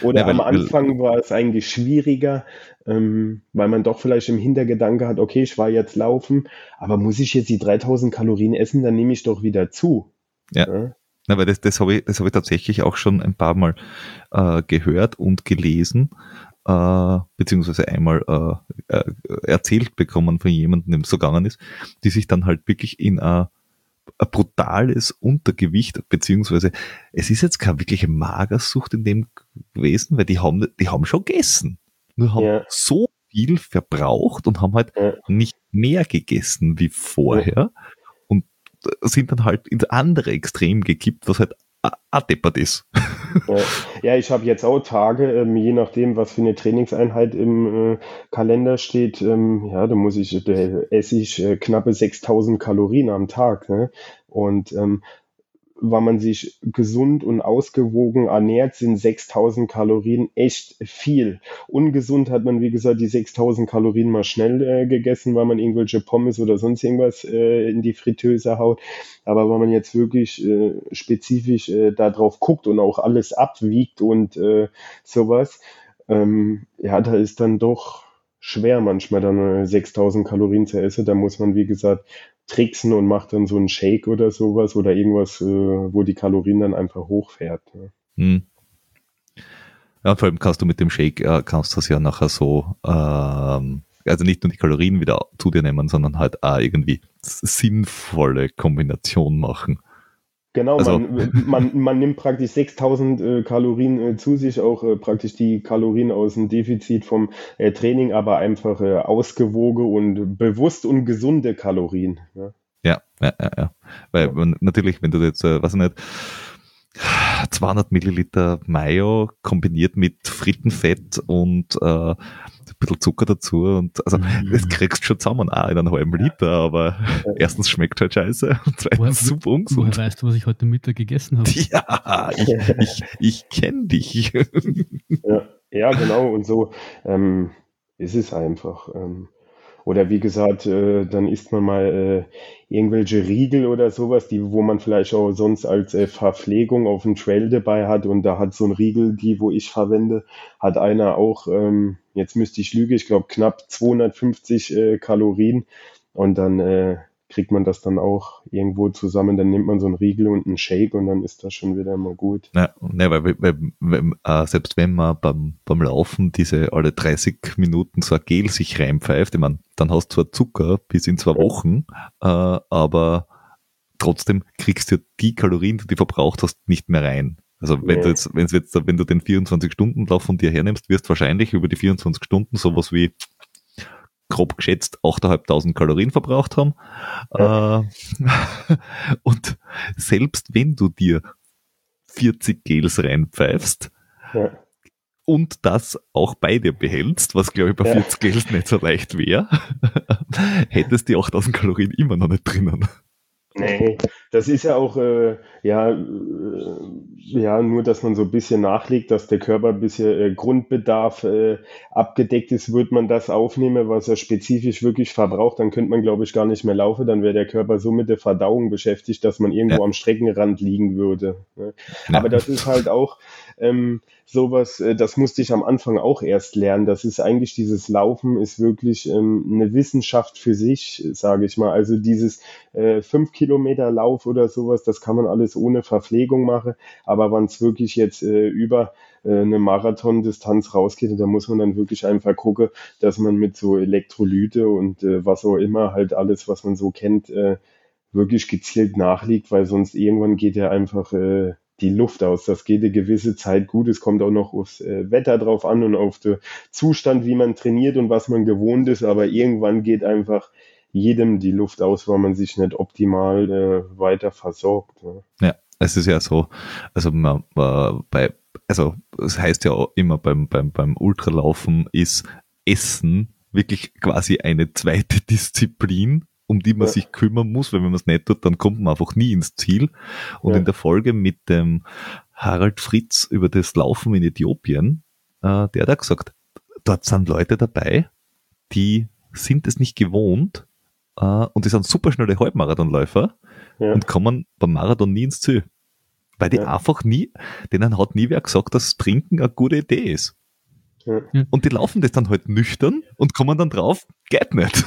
Oder ja, am Anfang war es eigentlich schwieriger, ähm, weil man doch vielleicht im Hintergedanke hat, okay, ich war jetzt laufen, aber muss ich jetzt die 3000 Kalorien essen, dann nehme ich doch wieder zu. Ja. ja? Na, weil das, das habe ich, das hab ich tatsächlich auch schon ein paar Mal äh, gehört und gelesen, äh, beziehungsweise einmal äh, äh erzählt bekommen von jemandem, dem es so gegangen ist, die sich dann halt wirklich in äh, ein brutales Untergewicht, beziehungsweise es ist jetzt keine wirkliche Magersucht in dem gewesen, weil die haben, die haben schon gegessen. Nur haben ja. so viel verbraucht und haben halt ja. nicht mehr gegessen wie vorher und sind dann halt ins andere Extrem gekippt, was halt adeppert ist. Ja, ich habe jetzt auch Tage, ähm, je nachdem, was für eine Trainingseinheit im äh, Kalender steht, ähm, ja, da muss ich, da esse ich äh, knappe 6000 Kalorien am Tag. Ne? Und ähm, weil man sich gesund und ausgewogen ernährt, sind 6000 Kalorien echt viel. Ungesund hat man, wie gesagt, die 6000 Kalorien mal schnell äh, gegessen, weil man irgendwelche Pommes oder sonst irgendwas äh, in die Fritteuse haut. Aber wenn man jetzt wirklich äh, spezifisch äh, darauf guckt und auch alles abwiegt und äh, sowas, ähm, ja, da ist dann doch schwer manchmal dann 6000 Kalorien zu essen. Da muss man, wie gesagt, tricksen und macht dann so einen Shake oder sowas oder irgendwas, äh, wo die Kalorien dann einfach hochfährt. Ne? Hm. Ja, vor allem kannst du mit dem Shake, äh, kannst du das ja nachher so, ähm, also nicht nur die Kalorien wieder zu dir nehmen, sondern halt auch irgendwie sinnvolle Kombination machen. Genau, also, man, man, man nimmt praktisch 6000 äh, Kalorien äh, zu sich, auch äh, praktisch die Kalorien aus dem Defizit vom äh, Training, aber einfach äh, ausgewogen und bewusst und gesunde Kalorien. Ja, ja, ja, ja. ja. Weil ja. Natürlich, wenn du jetzt, äh, weiß ich nicht, 200 Milliliter Mayo kombiniert mit Frittenfett und äh, bisschen Zucker dazu und also mm. das kriegst du schon zusammen auch in einem halben Liter, aber ja. erstens schmeckt halt scheiße und zweitens woher, super ungesund. Woher weißt du, was ich heute Mittag gegessen habe? Ja, ich, ich, ich kenne dich. Ja, ja, genau und so ähm, ist es einfach. Ähm, oder wie gesagt, äh, dann isst man mal äh, irgendwelche Riegel oder sowas, die, wo man vielleicht auch sonst als äh, Verpflegung auf dem Trail dabei hat. Und da hat so ein Riegel, die, wo ich verwende, hat einer auch, ähm, jetzt müsste ich lügen, ich glaube knapp 250 äh, Kalorien. Und dann äh, kriegt man das dann auch irgendwo zusammen. Dann nimmt man so einen Riegel und einen Shake und dann ist das schon wieder mal gut. Ja, ne, weil, weil, weil äh, selbst wenn man beim, beim Laufen diese alle 30 Minuten so ein Gel sich reinpfeift, ich meine, dann hast du zwar Zucker bis in zwei Wochen, äh, aber trotzdem kriegst du die Kalorien, die du verbraucht hast, nicht mehr rein. Also wenn ja. du jetzt, wenn jetzt, wenn du den 24-Stunden-Lauf von dir hernimmst, wirst du wahrscheinlich über die 24 Stunden sowas wie grob geschätzt 8.500 Kalorien verbraucht haben. Ja. Äh, und selbst wenn du dir 40 Gels reinpfeifst ja. und das auch bei dir behältst, was glaube ich bei ja. 40 Gels nicht so leicht wäre, hättest die 8000 Kalorien immer noch nicht drinnen. Nee, das ist ja auch, äh, ja, äh, ja, nur, dass man so ein bisschen nachlegt, dass der Körper ein bisschen äh, Grundbedarf äh, abgedeckt ist, wird man das aufnehmen, was er spezifisch wirklich verbraucht, dann könnte man, glaube ich, gar nicht mehr laufen, dann wäre der Körper so mit der Verdauung beschäftigt, dass man irgendwo ja. am Streckenrand liegen würde. Ne? Ja. Aber das ist halt auch, ähm, sowas, äh, das musste ich am Anfang auch erst lernen. Das ist eigentlich dieses Laufen ist wirklich ähm, eine Wissenschaft für sich, sage ich mal. Also dieses äh, fünf Kilometer Lauf oder sowas, das kann man alles ohne Verpflegung machen. Aber wenn es wirklich jetzt äh, über äh, eine Marathondistanz rausgeht, da muss man dann wirklich einfach gucken, dass man mit so Elektrolyte und äh, was auch immer halt alles, was man so kennt, äh, wirklich gezielt nachliegt, weil sonst irgendwann geht er einfach äh, die Luft aus. Das geht eine gewisse Zeit gut. Es kommt auch noch aufs äh, Wetter drauf an und auf den Zustand, wie man trainiert und was man gewohnt ist. Aber irgendwann geht einfach jedem die Luft aus, weil man sich nicht optimal äh, weiter versorgt. Ne? Ja, es ist ja so. Also man, man, bei, also es das heißt ja auch immer beim, beim, beim Ultralaufen ist Essen wirklich quasi eine zweite Disziplin um die man ja. sich kümmern muss, weil wenn man es nicht tut, dann kommt man einfach nie ins Ziel. Und ja. in der Folge mit dem Harald Fritz über das Laufen in Äthiopien, äh, der hat da gesagt, dort sind Leute dabei, die sind es nicht gewohnt äh, und die sind super schnelle Halbmarathonläufer ja. und kommen beim Marathon nie ins Ziel. Weil die einfach nie, denen hat nie wer gesagt, dass Trinken eine gute Idee ist. Ja. Und die laufen das dann halt nüchtern und kommen dann drauf, geht nicht.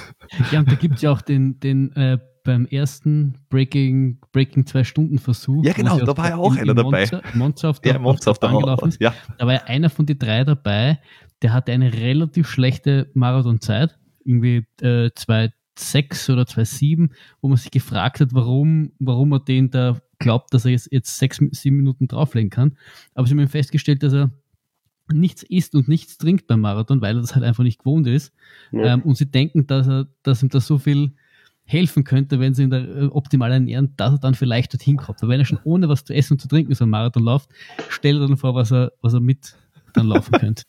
Ja, und da gibt es ja auch den, den äh, beim ersten Breaking, Breaking zwei Stunden Versuch. Ja, genau, da war ja auch einer dabei. Monza auf der, ja, Monza auf der angelaufen ist. Ja. Da war ja einer von den drei dabei, der hatte eine relativ schlechte Marathonzeit, irgendwie äh, 2,6 oder 2,7, wo man sich gefragt hat, warum, warum er den da glaubt, dass er jetzt, jetzt sechs, sieben Minuten drauflegen kann. Aber sie haben festgestellt, dass er nichts isst und nichts trinkt beim Marathon, weil er das halt einfach nicht gewohnt ist. Ja. Ähm, und sie denken, dass, er, dass ihm das so viel helfen könnte, wenn sie ihn da äh, optimal ernähren, dass er dann vielleicht dorthin kommt. Aber wenn er schon ohne was zu essen und zu trinken so einen Marathon läuft, stell dir dann vor, was er, was er mit dann laufen könnte.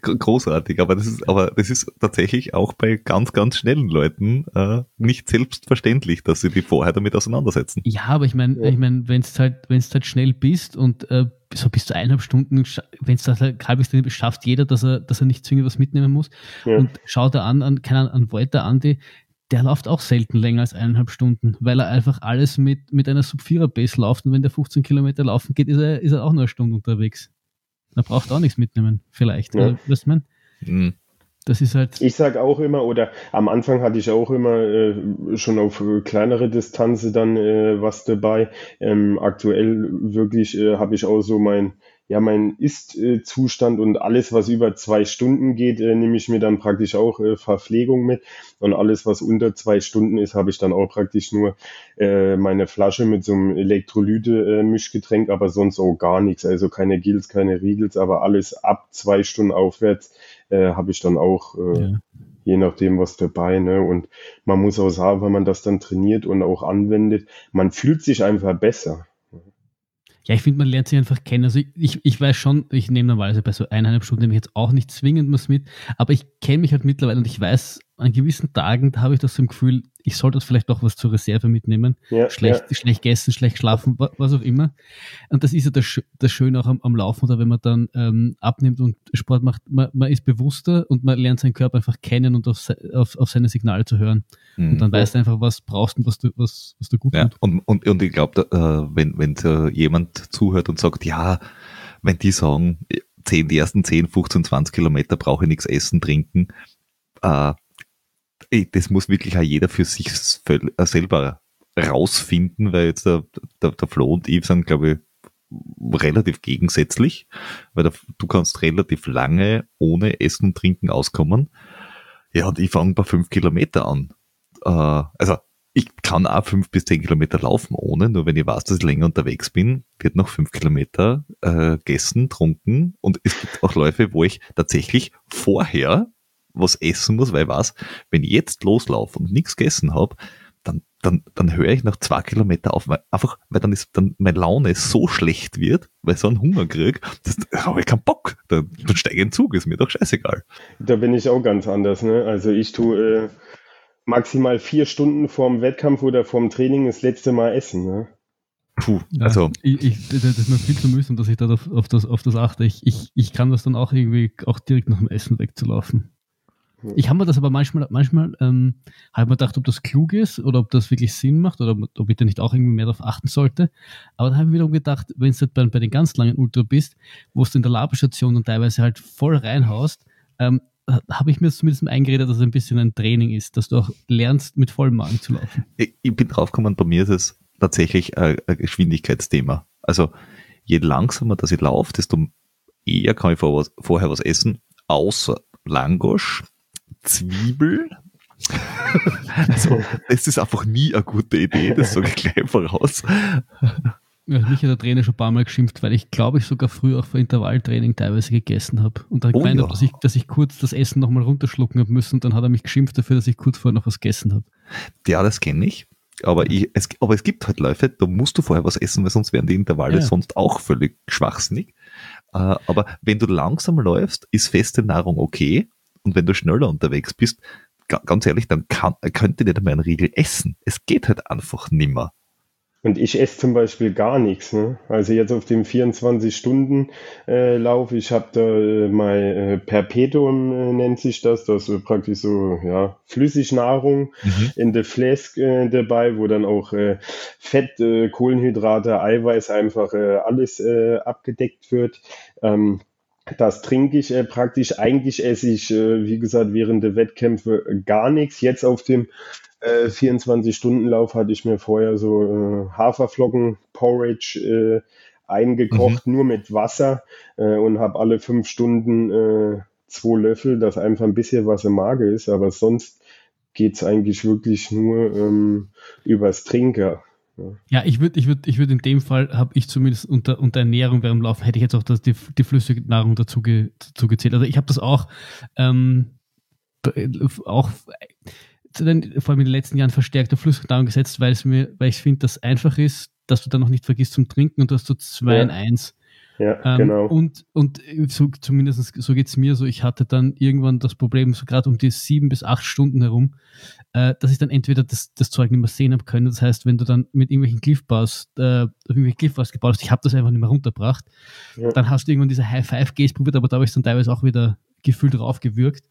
großartig, aber das ist, aber das ist tatsächlich auch bei ganz, ganz schnellen Leuten äh, nicht selbstverständlich, dass sie die vorher damit auseinandersetzen. Ja, aber ich meine, ja. ich meine, wenn es halt, wenn es halt schnell bist und äh, so bis zu eineinhalb Stunden, wenn es da halt halbwegs drin ist, schafft jeder, dass er, dass er nicht zwingend was mitnehmen muss. Ja. Und schaut er an, an, keine an Walter Andi, der läuft auch selten länger als eineinhalb Stunden, weil er einfach alles mit, mit einer Sub-4er-Base läuft und wenn der 15 Kilometer laufen geht, ist er, ist er auch nur eine Stunde unterwegs. Da braucht auch nichts mitnehmen, vielleicht. Ja. Weißt du, mhm. Das ist halt. Ich sag auch immer, oder am Anfang hatte ich auch immer äh, schon auf äh, kleinere Distanzen dann äh, was dabei. Ähm, aktuell wirklich äh, habe ich auch so mein ja, mein Ist-Zustand und alles, was über zwei Stunden geht, äh, nehme ich mir dann praktisch auch äh, Verpflegung mit. Und alles, was unter zwei Stunden ist, habe ich dann auch praktisch nur äh, meine Flasche mit so einem Elektrolyte-Mischgetränk, aber sonst auch gar nichts. Also keine Gills, keine Riegels, aber alles ab zwei Stunden aufwärts äh, habe ich dann auch. Äh, ja je nachdem, was dabei. Ne? Und man muss auch sagen, wenn man das dann trainiert und auch anwendet, man fühlt sich einfach besser. Ja, ich finde, man lernt sich einfach kennen. Also ich, ich weiß schon, ich nehme normalerweise bei so eineinhalb Stunden nehme ich jetzt auch nicht zwingend was mit, aber ich kenne mich halt mittlerweile und ich weiß, an gewissen Tagen, habe ich das so im Gefühl, ich sollte vielleicht doch was zur Reserve mitnehmen. Ja, schlecht, ja. schlecht gegessen, schlecht schlafen, was auch immer. Und das ist ja das, das Schöne auch am, am Laufen oder wenn man dann ähm, abnimmt und Sport macht, man, man ist bewusster und man lernt seinen Körper einfach kennen und auf, auf, auf seine Signale zu hören. Mhm. Und dann weißt du einfach, was brauchst und was du, was, was du gut ja, tut. Und, und, und ich glaube, äh, wenn, wenn äh, jemand zuhört und sagt, ja, wenn die sagen, 10, die ersten 10, 15, 20 Kilometer brauche ich nichts essen, trinken, äh, das muss wirklich auch jeder für sich äh, selber rausfinden, weil jetzt der, der, der Flo und Eve sind, glaube ich, relativ gegensätzlich, weil du kannst relativ lange ohne Essen und Trinken auskommen. Ja, und ich fange bei fünf Kilometer an. Äh, also ich kann auch fünf bis zehn Kilometer laufen ohne, nur wenn ich weiß, dass ich länger unterwegs bin, wird noch fünf Kilometer äh, gegessen, trunken und es gibt auch Läufe, wo ich tatsächlich vorher was essen muss, weil ich weiß, wenn ich jetzt loslaufe und nichts gegessen habe, dann, dann, dann höre ich nach zwei Kilometer auf, weil einfach, weil dann ist dann meine Laune so schlecht wird, weil ich so einen Hunger kriege, da habe ich keinen Bock. Dann, dann steige ich in den Zug, ist mir doch scheißegal. Da bin ich auch ganz anders, ne? Also ich tue äh, maximal vier Stunden vorm Wettkampf oder vorm Training das letzte Mal essen, ne? Puh, ja, also. Ich, ich, das ist mir viel zu mühsam, dass ich da auf, auf, das, auf das achte. Ich, ich, ich kann das dann auch irgendwie auch direkt nach dem Essen wegzulaufen. Ich habe mir das aber manchmal, manchmal ähm, habe mir gedacht, ob das klug ist oder ob das wirklich Sinn macht oder ob ich da nicht auch irgendwie mehr darauf achten sollte. Aber dann habe ich wiederum gedacht, wenn du halt bei, bei, den ganz langen Ultra bist, wo du in der Laberstation dann teilweise halt voll reinhaust, ähm, habe ich mir zumindest eingeredet, dass es ein bisschen ein Training ist, dass du auch lernst, mit vollem Magen zu laufen. Ich, ich bin draufgekommen, bei mir ist es tatsächlich ein, ein Geschwindigkeitsthema. Also je langsamer dass ich laufe, desto eher kann ich vorher was essen, außer Langosch, Zwiebel. also, das ist einfach nie eine gute Idee, das sage ich gleich voraus. Ja, mich hat der Trainer schon ein paar Mal geschimpft, weil ich glaube, ich sogar früher auch für Intervalltraining teilweise gegessen habe. Und da oh, gemeint ja. habe, dass ich, dass ich kurz das Essen nochmal runterschlucken habe müssen. Und dann hat er mich geschimpft dafür, dass ich kurz vorher noch was gegessen habe. Ja, das kenne ich. Aber, ich, es, aber es gibt halt Läufe, da musst du vorher was essen, weil sonst wären die Intervalle ja. sonst auch völlig schwachsinnig. Äh, aber wenn du langsam läufst, ist feste Nahrung okay. Und wenn du schneller unterwegs bist, ganz ehrlich, dann kann, könnte nicht einmal ein Riegel essen. Es geht halt einfach nimmer. Und ich esse zum Beispiel gar nichts. Ne? Also jetzt auf dem 24-Stunden-Lauf, äh, ich habe da äh, mein äh, Perpetuum äh, nennt sich das, das ist praktisch so ja, Flüssignahrung mhm. in der Flask dabei, wo dann auch Fett, Kohlenhydrate, Eiweiß einfach alles abgedeckt wird. Ähm, das trinke ich äh, praktisch. Eigentlich esse ich, äh, wie gesagt, während der Wettkämpfe gar nichts. Jetzt auf dem äh, 24-Stunden-Lauf hatte ich mir vorher so äh, Haferflocken, Porridge äh, eingekocht, mhm. nur mit Wasser äh, und habe alle fünf Stunden äh, zwei Löffel, dass einfach ein bisschen was im Magen ist, aber sonst geht's eigentlich wirklich nur ähm, übers Trinken. Ja, ich würde ich würd, ich würd in dem Fall, habe ich zumindest unter, unter Ernährung während dem Laufen, hätte ich jetzt auch das, die, die flüssige Nahrung dazu, ge, dazu gezählt. Also ich habe das auch, ähm, auch vor allem in den letzten Jahren verstärkt auf flüssige Nahrung gesetzt, weil es mir, weil ich finde, dass es einfach ist, dass du dann noch nicht vergisst zum Trinken und du hast so zwei ja. in eins. Ja, ähm, genau. Und, und so, zumindest so geht es mir so, ich hatte dann irgendwann das Problem, so gerade um die sieben bis acht Stunden herum, äh, dass ich dann entweder das, das Zeug nicht mehr sehen habe können. Das heißt, wenn du dann mit irgendwelchen Cliffbars, äh, irgendwelche Cliffbars gebaut hast, ich habe das einfach nicht mehr runtergebracht, ja. dann hast du irgendwann diese High-Five-Gs probiert, aber da habe ich dann teilweise auch wieder gefühlt draufgewürgt.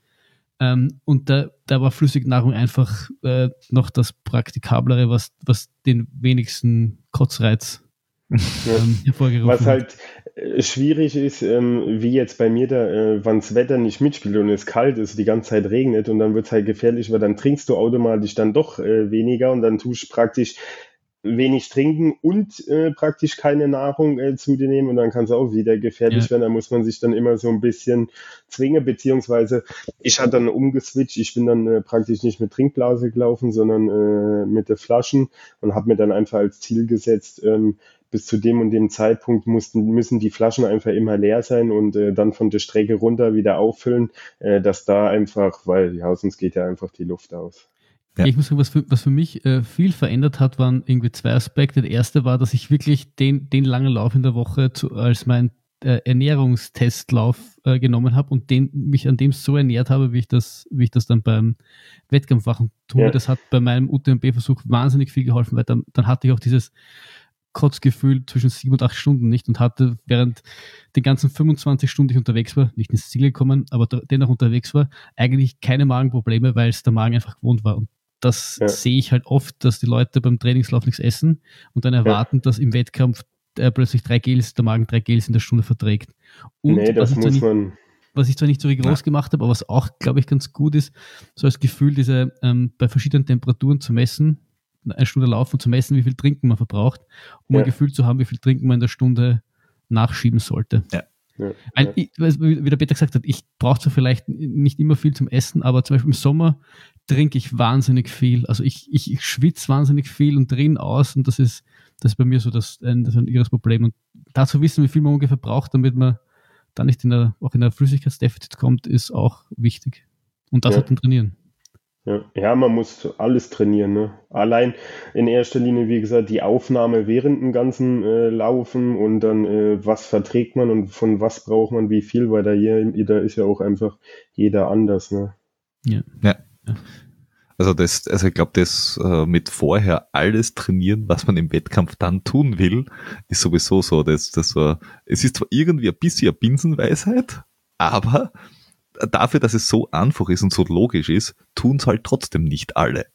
Ähm, und da, da war Flüssignahrung einfach äh, noch das Praktikablere, was, was den wenigsten Kotzreiz ähm, Was halt äh, schwierig ist, ähm, wie jetzt bei mir da, äh, wann das Wetter nicht mitspielt und es kalt ist, die ganze Zeit regnet und dann wird es halt gefährlich, weil dann trinkst du automatisch dann doch äh, weniger und dann tust du praktisch wenig trinken und äh, praktisch keine Nahrung äh, zu dir nehmen und dann kann es auch wieder gefährlich ja. werden. Da muss man sich dann immer so ein bisschen zwingen, beziehungsweise ich hatte dann umgeswitcht. Ich bin dann äh, praktisch nicht mit Trinkblase gelaufen, sondern äh, mit den Flaschen und habe mir dann einfach als Ziel gesetzt, ähm, bis zu dem und dem Zeitpunkt mussten, müssen die Flaschen einfach immer leer sein und äh, dann von der Strecke runter wieder auffüllen, äh, dass da einfach, weil ja, sonst geht ja einfach die Luft aus. Ja. Ich muss sagen, was für, was für mich äh, viel verändert hat, waren irgendwie zwei Aspekte. Der erste war, dass ich wirklich den, den langen Lauf in der Woche zu, als mein äh, Ernährungstestlauf äh, genommen habe und den, mich an dem so ernährt habe, wie ich das, wie ich das dann beim Wettkampf machen tue. Ja. Das hat bei meinem UTMB-Versuch wahnsinnig viel geholfen, weil dann, dann hatte ich auch dieses Kotzgefühl zwischen sieben und acht Stunden nicht und hatte während den ganzen 25 Stunden, die ich unterwegs war, nicht ins Ziel gekommen, aber dennoch unterwegs war, eigentlich keine Magenprobleme, weil es der Magen einfach gewohnt war. Und das ja. sehe ich halt oft, dass die Leute beim Trainingslauf nichts essen und dann erwarten, ja. dass im Wettkampf äh, plötzlich drei Gels, der Magen drei Gels in der Stunde verträgt. Und nee, das muss nicht, man. Was ich zwar nicht so rigoros ja. gemacht habe, aber was auch, glaube ich, ganz gut ist, so als Gefühl, diese ähm, bei verschiedenen Temperaturen zu messen, eine Stunde laufen zu messen, wie viel Trinken man verbraucht, um ja. ein Gefühl zu haben, wie viel Trinken man in der Stunde nachschieben sollte. Ja. Ja, Ein, ich, wie der Peter gesagt hat, ich brauche zwar vielleicht nicht immer viel zum Essen, aber zum Beispiel im Sommer trinke ich wahnsinnig viel. Also ich, ich, ich schwitze wahnsinnig viel und drin aus und das ist, das ist bei mir so das, ein, das ein irres Problem. Und dazu wissen, wie viel man ungefähr braucht, damit man da nicht in der, auch in der Flüssigkeitsdefizit kommt, ist auch wichtig. Und das Ja. hat dann trainieren. Ja, ja, man muss alles trainieren. Ne? Allein in erster Linie, wie gesagt, die Aufnahme während dem ganzen äh, Laufen und dann, äh, was verträgt man und von was braucht man wie viel, weil da, hier, da ist ja auch einfach jeder anders. Ne? Also das, also ich glaube, das äh, mit vorher alles trainieren, was man im Wettkampf dann tun will, ist sowieso so. Das, das war, es ist zwar irgendwie ein bisschen Binsenweisheit, aber dafür, dass es so einfach ist und so logisch ist, tun es halt trotzdem nicht alle.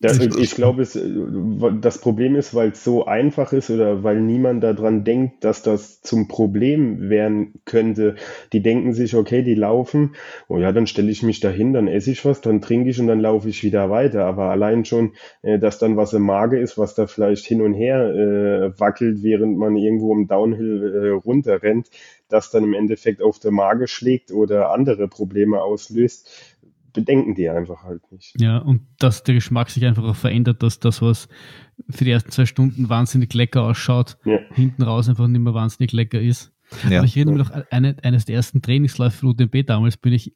Da, ich glaube, äh, das Problem ist, weil es so einfach ist oder weil niemand daran denkt, dass das zum Problem werden könnte. Die denken sich, okay, die laufen, oh ja, dann stelle ich mich dahin, dann esse ich was, dann trinke ich und dann laufe ich wieder weiter. Aber allein schon, äh, dass dann was im Mage ist, was da vielleicht hin und her äh, wackelt, während man irgendwo im Downhill äh, runterrennt, das dann im Endeffekt auf der Mage schlägt oder andere Probleme auslöst, bedenken die einfach halt nicht. Ja, und dass der Geschmack sich einfach auch verändert, dass das, was für die ersten zwei Stunden wahnsinnig lecker ausschaut, Ja. hinten raus einfach nicht mehr wahnsinnig lecker ist. ja, Aber ich erinnere mich noch, eine, eines der ersten Trainingsläufe für UTMB damals bin ich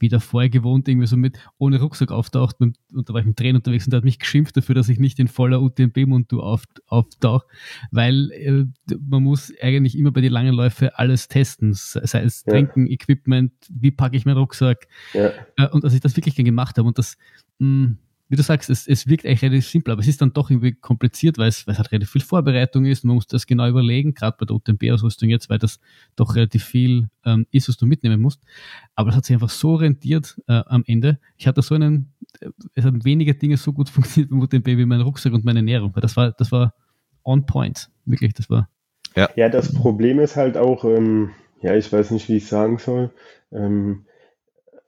wieder vorher gewohnt, irgendwie so mit ohne Rucksack auftaucht und, und da war ich mit Trainer unterwegs und der hat mich geschimpft dafür, dass ich nicht in voller UTMB-Montur auf, auftauche, weil äh, man muss eigentlich immer bei den langen Läufe alles testen, sei es Ja. Trinken, Equipment, wie packe ich meinen Rucksack, Ja. äh, und dass ich das wirklich gern gemacht habe und das, mh, wie du sagst, es, es wirkt eigentlich relativ simpel, aber es ist dann doch irgendwie kompliziert, weil es, weil es halt relativ viel Vorbereitung ist. Man muss das genau überlegen, gerade bei der UTMB-Ausrüstung jetzt, weil das doch relativ viel ähm, ist, was du mitnehmen musst. Aber das hat sich einfach so rentiert äh, am Ende. Ich hatte so einen, äh, es haben wenige Dinge so gut funktioniert beim UTMB wie mein Rucksack und meine Ernährung, weil das war, das war on point. Wirklich, das war. Ja, das Problem ist halt auch, ähm, ja, ich weiß nicht, wie ich sagen soll. Ähm,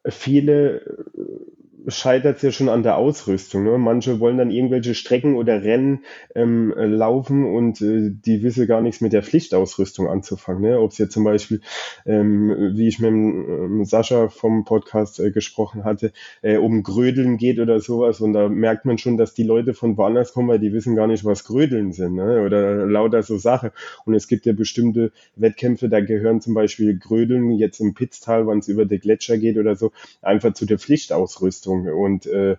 viele scheitert es ja schon an der Ausrüstung. Ne? Manche wollen dann irgendwelche Strecken oder Rennen ähm, äh, laufen und äh, die wissen gar nichts mit der Pflichtausrüstung anzufangen. Ne? Ob es jetzt zum Beispiel, ähm, wie ich mit ähm, Sascha vom Podcast äh, gesprochen hatte, äh, um Grödeln geht oder sowas. Und da merkt man schon, dass die Leute von woanders kommen, weil die wissen gar nicht, was Grödeln sind ne? oder lauter so Sache. Und es gibt ja bestimmte Wettkämpfe, da gehören zum Beispiel Grödeln jetzt im Pitztal, wenn es über die Gletscher geht oder so, einfach zu der Pflichtausrüstung. Und äh,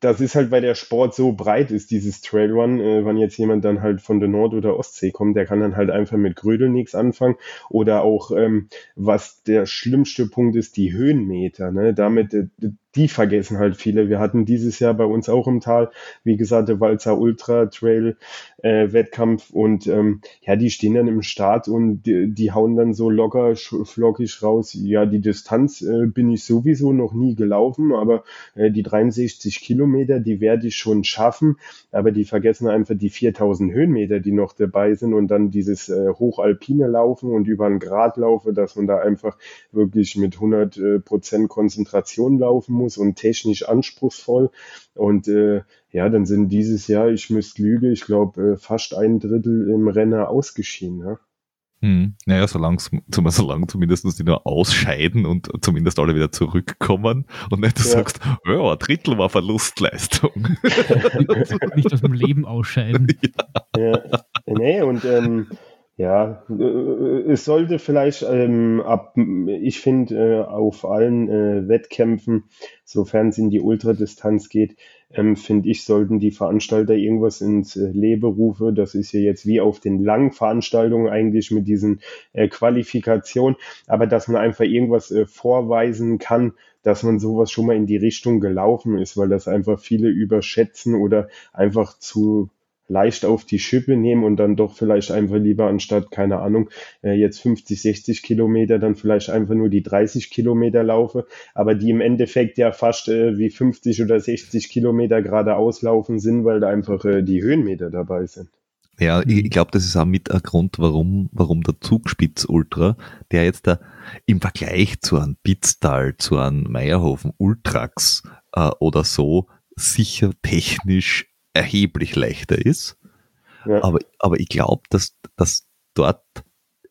das ist halt, weil der Sport so breit ist, dieses Trailrun, äh, wenn jetzt jemand dann halt von der Nord- oder Ostsee kommt, der kann dann halt einfach mit Grödeln nichts anfangen. Oder auch, ähm, was der schlimmste Punkt ist, die Höhenmeter. Ne? Damit, äh, die vergessen halt viele. Wir hatten dieses Jahr bei uns auch im Tal, wie gesagt, der Walzer Ultra Trail äh, Wettkampf und ähm, ja, die stehen dann im Start und die, die hauen dann so locker, flockig raus. Ja, die Distanz äh, bin ich sowieso noch nie gelaufen, aber äh, die 63 Kilometer, die werde ich schon schaffen, aber die vergessen einfach die 4000 Höhenmeter, die noch dabei sind und dann dieses äh, hochalpine Laufen und über einen Grat laufe, dass man da einfach wirklich mit 100 äh, Prozent Konzentration laufen muss und technisch anspruchsvoll und äh, ja, dann sind dieses Jahr, ich müsste lügen, ich glaube äh, fast ein Drittel im Renner ausgeschieden. Ja? Hm. Naja, solange, zum- solange zumindest die nur ausscheiden und zumindest alle wieder zurückkommen und nicht du Ja. sagst, ja, ein Drittel war Verlustleistung. nicht aus dem Leben ausscheiden. Ja, nee, und ähm, ja, äh, es sollte vielleicht ähm, ab, ich finde, äh, auf allen äh, Wettkämpfen, sofern es in die Ultradistanz geht, ähm, finde ich, sollten die Veranstalter irgendwas ins äh, Leben rufen. Das ist ja jetzt wie auf den langen Veranstaltungen eigentlich mit diesen äh, Qualifikationen, aber dass man einfach irgendwas äh, vorweisen kann, dass man sowas schon mal in die Richtung gelaufen ist, weil das einfach viele überschätzen oder einfach zu leicht auf die Schippe nehmen und dann doch vielleicht einfach lieber anstatt, keine Ahnung, äh, jetzt 50, 60 Kilometer, dann vielleicht einfach nur die 30 Kilometer laufe, aber die im Endeffekt ja fast äh, wie 50 oder 60 Kilometer geradeaus laufen sind, weil da einfach äh, die Höhenmeter dabei sind. Ja, ich, glaube, das ist auch mit ein Grund, warum, warum der Zugspitz Ultra, der jetzt da im Vergleich zu einem Pitztal, zu einem Meierhofen Ultrax äh, oder so sicher technisch erheblich leichter ist. Ja. Aber, aber ich glaube, dass, dass dort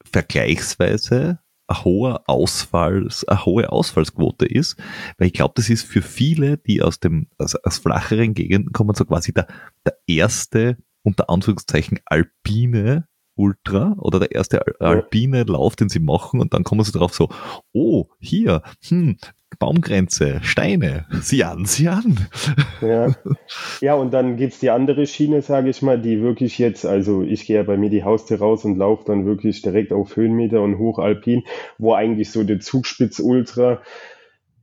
vergleichsweise ein hoher Ausfalls, eine hohe Ausfallsquote ist, weil ich glaube, das ist für viele, die aus dem, also aus flacheren Gegenden kommen, so quasi der, der erste, unter Anführungszeichen, alpine Ultra oder der erste alpine Lauf, den sie machen und dann kommen sie drauf so, oh, hier, hm, Baumgrenze, Steine, sieh an, sieh an. Ja, ja und dann gibt es die andere Schiene, sage ich mal, die wirklich jetzt, also ich gehe ja bei mir die Haustür raus und laufe dann wirklich direkt auf Höhenmeter und hochalpin, wo eigentlich so der Zugspitz Ultra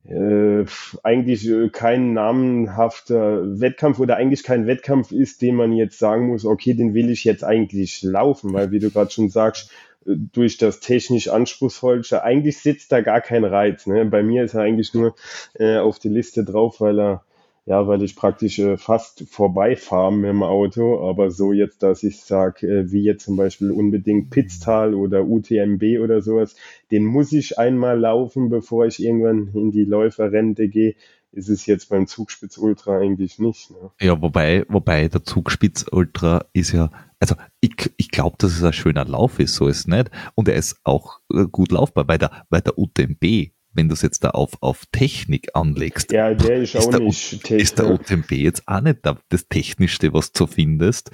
äh, eigentlich äh, kein namenhafter Wettkampf oder eigentlich kein Wettkampf ist, den man jetzt sagen muss, okay, den will ich jetzt eigentlich laufen, weil wie du gerade schon sagst, äh, durch das technisch anspruchsvolle, eigentlich sitzt da gar kein Reiz. Ne? Bei mir ist er eigentlich nur äh, auf die Liste drauf, weil er ja, weil ich praktisch äh, fast vorbeifahre mit dem Auto, aber so jetzt, dass ich sage, äh, wie jetzt zum Beispiel unbedingt Pitztal oder UTMB oder sowas, den muss ich einmal laufen, bevor ich irgendwann in die Läuferrente gehe, ist es jetzt beim Zugspitz Ultra eigentlich nicht. Ne? Ja, wobei, wobei der Zugspitz Ultra ist ja, also ich, ich glaube, dass es ein schöner Lauf ist, so ist es nicht. Und er ist auch äh, gut laufbar. Bei der, bei der UTMB wenn du es jetzt da auf, auf Technik anlegst, ja, der ist, ist auch der, nicht ist der OTMP jetzt auch nicht das Technischste, was du findest.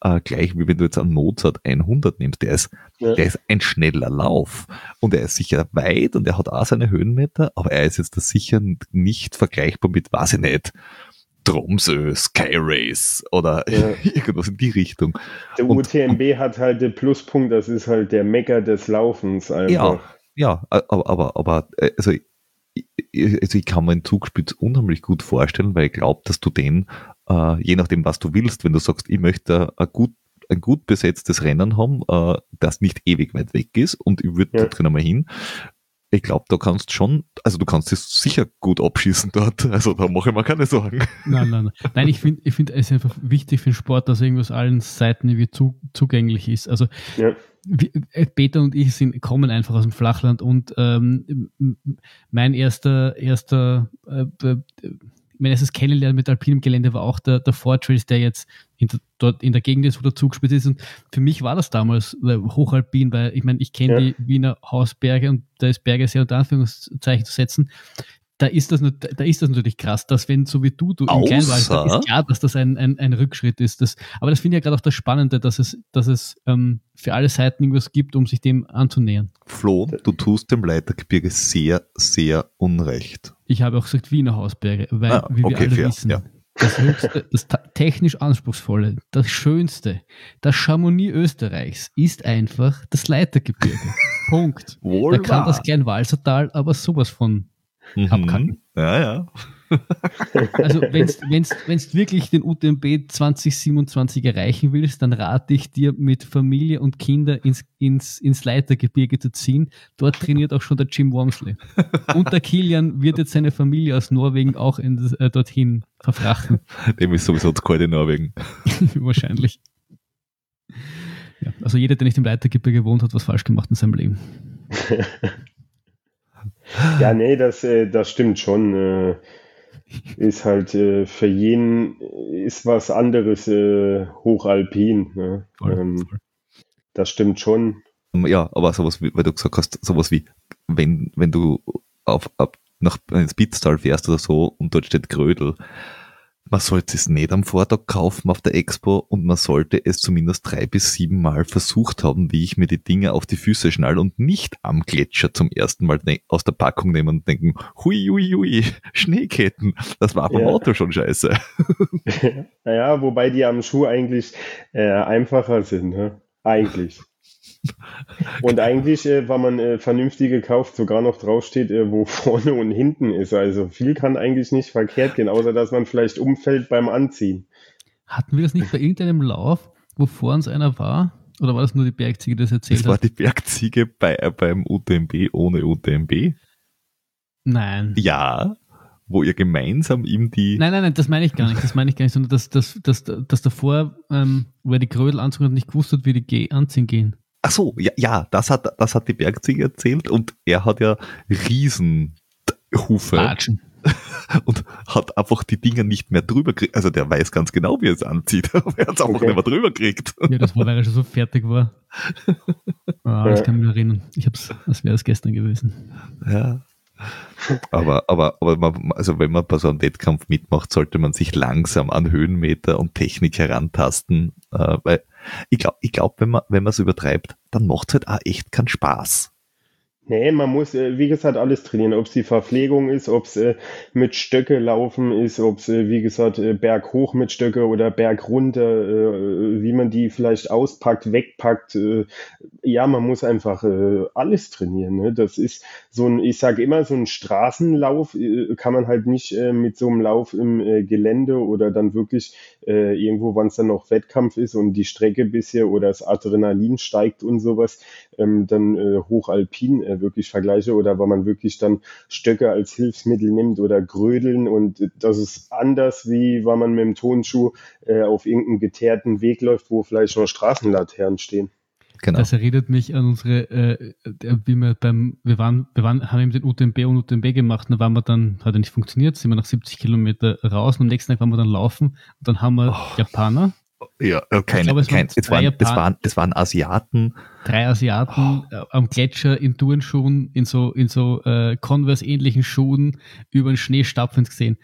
Äh, gleich wie wenn du jetzt einen Mozart 100 nimmst, der ist, ja. der ist ein schneller Lauf und er ist sicher weit und er hat auch seine Höhenmeter, aber er ist jetzt da sicher nicht vergleichbar mit, weiß ich nicht, Tromsø, Sky Race oder ja. irgendwas in die Richtung. Der UTMB und, hat halt den Pluspunkt, das ist halt der Mecker des Laufens einfach. Ja, ja, aber, aber, aber äh, also, also ich kann mir einen Zugspitz unheimlich gut vorstellen, weil ich glaube, dass du den, äh, je nachdem, was du willst, wenn du sagst, ich möchte ein gut, ein gut besetztes Rennen haben, äh, das nicht ewig weit weg ist und ich würde ja. dort gerne mal hin. Ich glaube, da kannst schon, also du kannst es sicher gut abschießen dort. Also da mache ich mir keine Sorgen. Nein, nein, nein. Nein, ich finde, ich finde es einfach wichtig für den Sport, dass irgendwas allen Seiten irgendwie zu, zugänglich ist. Also ja äh, Peter und ich sind, kommen einfach aus dem Flachland und ähm, mein erster, erster, äh, mein erstes Kennenlernen mit alpinem Gelände war auch der, der Fortrace, der jetzt in, dort in der Gegend ist, wo der Zug spitz ist. Und für mich war das damals hochalpin, weil ich meine, ich kenne ja. die Wiener Hausberge und da ist Berge sehr unter Anführungszeichen zu setzen da ist das, da ist das natürlich krass, dass wenn so wie du, du im Kleinwald, ist klar, dass das ein, ein, ein Rückschritt ist. Das, aber das finde ich ja gerade auch das Spannende, dass es, dass es ähm, für alle Seiten irgendwas gibt, um sich dem anzunähern. Flo, du tust dem Leitergebirge sehr, sehr unrecht. Ich habe auch gesagt Wiener Hausberge, weil, ah, wie wir alle fair, wissen, ja. das höchste, das technisch anspruchsvolle, das schönste, das Chamonix Österreichs ist einfach das Leitergebirge. Punkt. Wohl da kann wahr. das Kleinwalsertal aber sowas von mhm. abkacken. Ja, ja. also wenn du wirklich den UTMB 2027 erreichen willst, dann rate ich dir mit Familie und Kinder ins, ins, ins Leitergebirge zu ziehen. Dort trainiert auch schon der Jim Wormsley. Und der Kilian wird jetzt seine Familie aus Norwegen auch in, äh, dorthin verfrachten. Dem ist sowieso zu kalt in Norwegen. Wahrscheinlich. Ja, also jeder, der nicht im Leitergebirge wohnt, hat was falsch gemacht in seinem Leben. Ja, nee, das, äh, das stimmt schon. Äh, ist halt äh, für jeden ist was anderes äh, hochalpin. Ne? Voll, ähm, voll. Das stimmt schon. Ja, aber sowas wie, weil du gesagt hast, sowas wie, wenn, wenn du auf, ab, nach Spitztal fährst oder so und dort steht Grödel, man sollte es nicht am Vortag kaufen auf der Expo und man sollte es zumindest drei bis sieben Mal versucht haben, wie ich mir die Dinge auf die Füße schnall und nicht am Gletscher zum ersten Mal aus der Packung nehmen und denken, hui, hui, hui, Schneeketten, das war beim ja. Auto schon scheiße. naja, wobei die am Schuh eigentlich äh, einfacher sind, ne? eigentlich. Und eigentlich, äh, wenn man äh, vernünftig gekauft, sogar noch draufsteht, äh, wo vorne und hinten ist. Also viel kann eigentlich nicht verkehrt gehen, außer dass man vielleicht umfällt beim Anziehen. Hatten wir das nicht bei irgendeinem Lauf, wo vor uns einer war? Oder war das nur die Bergziege, die das erzählt hat? Das war die Bergziege bei, äh, beim UTMB ohne UTMB? Nein. Ja wo ihr gemeinsam ihm die. Nein, nein, nein, das meine ich gar nicht. Das meine ich gar nicht, sondern dass, dass, dass, dass davor, ähm, wo er die Krödel anzogen hat, nicht gewusst hat, wie die anziehen gehen. Ach so, ja, ja, das hat, das hat die Bergziege erzählt und er hat ja Riesenhufe. Latschen. Und hat einfach die Dinger nicht mehr drüber gekriegt. Also der weiß ganz genau, wie er es anzieht, aber er hat es einfach okay. nicht mehr drüber gekriegt. Ja, das war, weil er schon so fertig war. Ah, ich kann mich erinnern. Ich hab's, als wäre es gestern gewesen. Ja. Aber, aber, aber man, also wenn man bei so einem Wettkampf mitmacht, sollte man sich langsam an Höhenmeter und Technik herantasten, äh, weil Ich glaube, ich glaub, wenn man wenn es übertreibt, dann macht es halt auch echt keinen Spaß. Nee, man muss, äh, wie gesagt, alles trainieren. Ob es die Verpflegung ist, ob es äh, mit Stöcke laufen ist, ob es, äh, wie gesagt, äh, Berg hoch mit Stöcke oder Berg runter, äh, wie man die vielleicht auspackt, wegpackt. Ja, man muss einfach alles trainieren. Ne? Das ist so ein, ich sage immer, so ein Straßenlauf kann man halt nicht mit so einem Lauf im Gelände oder dann wirklich irgendwo, wann es dann noch Wettkampf ist und die Strecke bisher oder das Adrenalin steigt und sowas, ähm, dann hochalpin äh, wirklich vergleiche oder weil man wirklich dann Stöcke als Hilfsmittel nimmt oder Grödeln und das ist anders, wie wenn man mit dem Tonschuh äh, auf irgendeinem geteerten Weg läuft, wo vielleicht noch Straßenlaternen stehen. Genau. Das erinnert mich an unsere, äh, wie wir beim, wir waren, wir waren, haben eben den UTMB und UTMB gemacht, dann waren wir dann, hat er nicht funktioniert, sind wir nach 70 Kilometer raus und am nächsten Tag waren wir dann laufen und dann haben wir oh. Japaner, ja, äh, keine, glaube, es, kein, es, waren, es, waren, es waren Asiaten. Drei Asiaten oh. am Gletscher in Turnschuhen, in so, in so äh, Converse-ähnlichen Schuhen über den Schnee stapfend gesehen.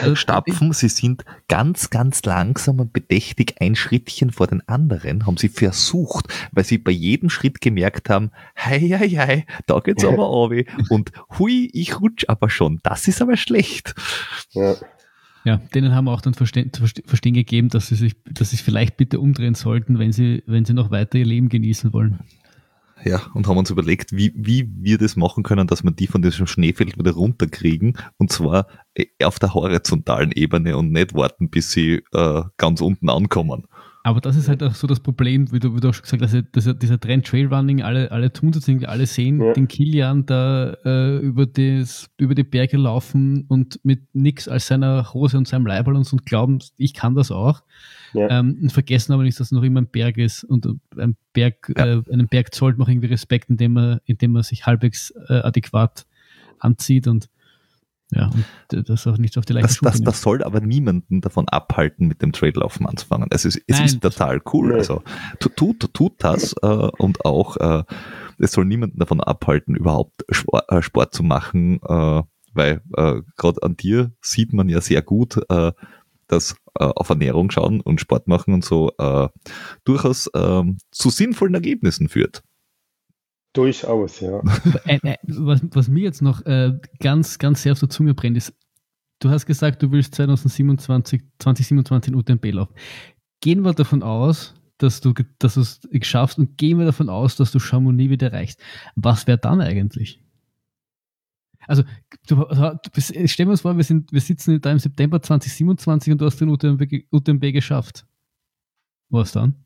Also, Stapfen, sie sind ganz, ganz langsam und bedächtig ein Schrittchen vor den anderen, haben sie versucht, weil sie bei jedem Schritt gemerkt haben, hei, hei, hei, da geht's aber auf. Und hui, ich rutsch aber schon. Das ist aber schlecht. Ja. Ja, denen haben wir auch dann verstehen, verstehen gegeben, dass sie sich, dass sie vielleicht bitte umdrehen sollten, wenn sie, wenn sie noch weiter ihr Leben genießen wollen. Ja, und haben uns überlegt, wie, wie wir das machen können, dass wir die von diesem Schneefeld wieder runterkriegen. Und zwar äh, auf der horizontalen Ebene und nicht warten, bis sie äh, ganz unten ankommen. Aber das ist halt auch so das Problem, wie du, wie du auch schon gesagt hast, dass, dieser Trend Trailrunning, alle, alle tun das irgendwie, alle sehen ja. den Kilian da äh, über, das, über die Berge laufen und mit nix als seiner Hose und seinem Leiberl und, so und glauben, ich kann das auch. Ja. Ähm, und vergessen aber nicht, dass es noch immer ein Berg ist und ein Berg, ja. äh, einen Berg zollt man irgendwie Respekt, indem man, indem man sich halbwegs äh, adäquat anzieht und ja, und das auch nicht auf die leichte das, das, das soll aber niemanden davon abhalten, mit dem Traillaufen anzufangen. Es ist, es Nein, ist total cool. Also tut, tut, tut das äh, und auch äh, es soll niemanden davon abhalten, überhaupt Sport, äh, Sport zu machen, äh, weil äh, gerade an dir sieht man ja sehr gut, äh, dass auf Ernährung schauen und Sport machen und so durchaus äh, zu sinnvollen Ergebnissen führt. Durchaus, ja. Äh, äh, was, was, mir jetzt noch äh, ganz, ganz sehr auf der Zunge brennt, ist, du hast gesagt, du willst 2027, 2027 in UTMB laufen. Gehen wir davon aus, dass du, dass es schaffst und gehen wir davon aus, dass du Chamonix wieder erreichst. Was wäre dann eigentlich? Also, du, stellen wir uns vor, wir, sind, wir sitzen da im September 2027 und du hast den UTMB, UTMB geschafft. Was dann?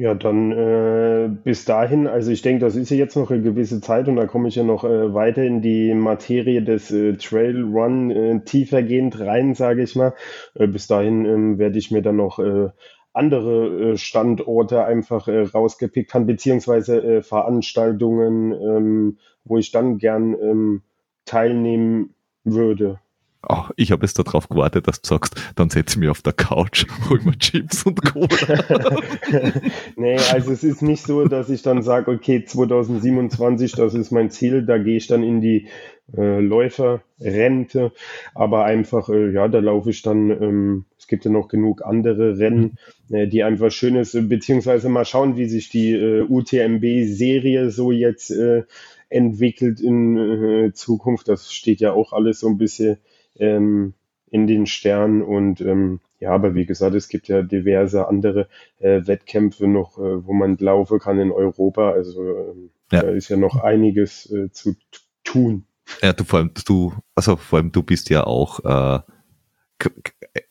Ja, dann äh, bis dahin, also ich denke, das ist ja jetzt noch eine gewisse Zeit und da komme ich ja noch äh, weiter in die Materie des äh, Trail Run äh, tiefergehend rein, sage ich mal. Äh, bis dahin ähm, werde ich mir dann noch äh, andere äh, Standorte einfach rausgepickt haben, beziehungsweise Veranstaltungen, ähm, wo ich dann gern ähm, teilnehmen würde. Oh, ich habe jetzt darauf gewartet, dass du sagst, dann setze ich mich auf der Couch, hol mir Chips und Cola. nee, also es ist nicht so, dass ich dann sage, okay, 2027, das ist mein Ziel, da gehe ich dann in die äh, Läuferrente, aber einfach, äh, ja, da laufe ich dann, ähm, es gibt ja noch genug andere Rennen, äh, die einfach schön ist, beziehungsweise mal schauen, wie sich die äh, UTMB-Serie so jetzt äh, entwickelt in äh, Zukunft. Das steht ja auch alles so ein bisschen ähm, in den Sternen und ähm, ja, aber wie gesagt, es gibt ja diverse andere äh, Wettkämpfe noch, äh, wo man laufen kann in Europa. Also ähm, ja. da ist ja noch einiges äh, zu tun. Ja, du vor allem, du, also vor allem du bist ja auch äh,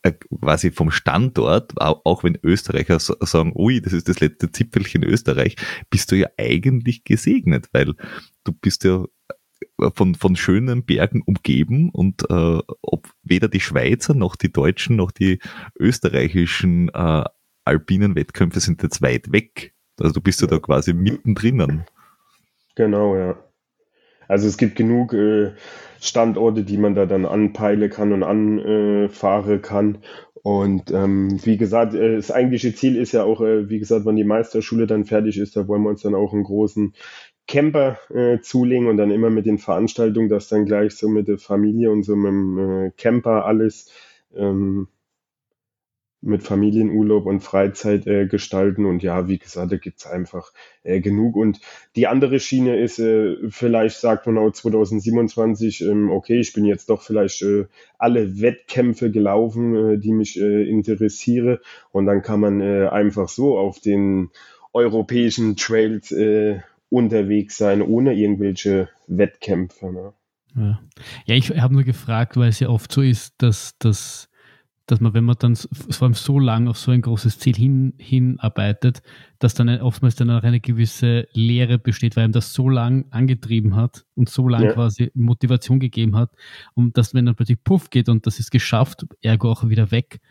äh, quasi vom Standort, auch wenn Österreicher sagen, ui, das ist das letzte Zipfelchen Österreich, bist du ja eigentlich gesegnet, weil du bist ja von, von schönen Bergen umgeben und äh, ob weder die Schweizer noch die Deutschen noch die österreichischen äh, alpinen Wettkämpfe sind jetzt weit weg. Also du bist ja da quasi mittendrin. Genau, ja. Also es gibt genug äh, Standorte, die man da dann anpeile kann und anfahren kann. Und ähm, wie gesagt, äh, das eigentliche Ziel ist ja auch, äh, wie gesagt, wenn die Meisterschule dann fertig ist, da wollen wir uns dann auch einen großen Camper äh, zulegen und dann immer mit den Veranstaltungen, dass dann gleich so mit der Familie und so mit dem äh, Camper alles ähm, mit Familienurlaub und Freizeit äh, gestalten. Und ja, wie gesagt, da gibt's einfach äh, genug. Und die andere Schiene ist, äh, vielleicht sagt man auch 2027, ähm, okay, ich bin jetzt doch vielleicht äh, alle Wettkämpfe gelaufen, äh, die mich äh, interessiere. Und dann kann man äh, einfach so auf den europäischen Trails äh, unterwegs sein, ohne irgendwelche Wettkämpfe. Ne? Ja. ja, ich habe nur gefragt, weil es ja oft so ist, dass, dass dass man, wenn man dann vor allem so lang auf so ein großes Ziel hin, hinarbeitet, dass dann oftmals dann auch eine gewisse Lehre besteht, weil ihm das so lang angetrieben hat und so lang ja. quasi Motivation gegeben hat, und dass wenn dann plötzlich Puff geht und das ist geschafft, ergo auch wieder weg,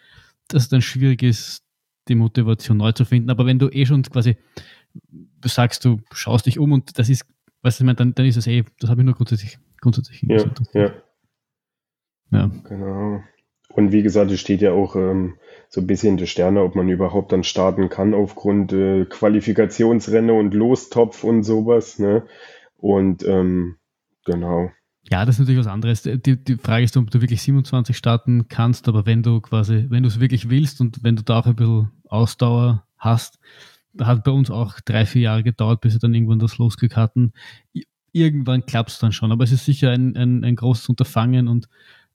dass es dann schwierig ist, die Motivation neu zu finden. Aber wenn du eh schon quasi sagst, du schaust dich um und das ist, weißt du, ich meine, dann, dann ist es eh, das habe ich nur grundsätzlich, grundsätzlich ja, ja. ja. Genau. Und wie gesagt, es steht ja auch ähm, so ein bisschen die Sterne, ob man überhaupt dann starten kann aufgrund äh, Qualifikationsrenne und Lostopf und sowas. Ne? Und ähm, genau. Ja, das ist natürlich was anderes. Die, die Frage ist, ob du wirklich 27 starten kannst, aber wenn du quasi, wenn du es wirklich willst und wenn du da auch ein bisschen Ausdauer hast, hat bei uns auch drei, vier Jahre gedauert, bis wir dann irgendwann das Losglück hatten. Irgendwann klappt es dann schon, aber es ist sicher ein, ein, ein großes Unterfangen und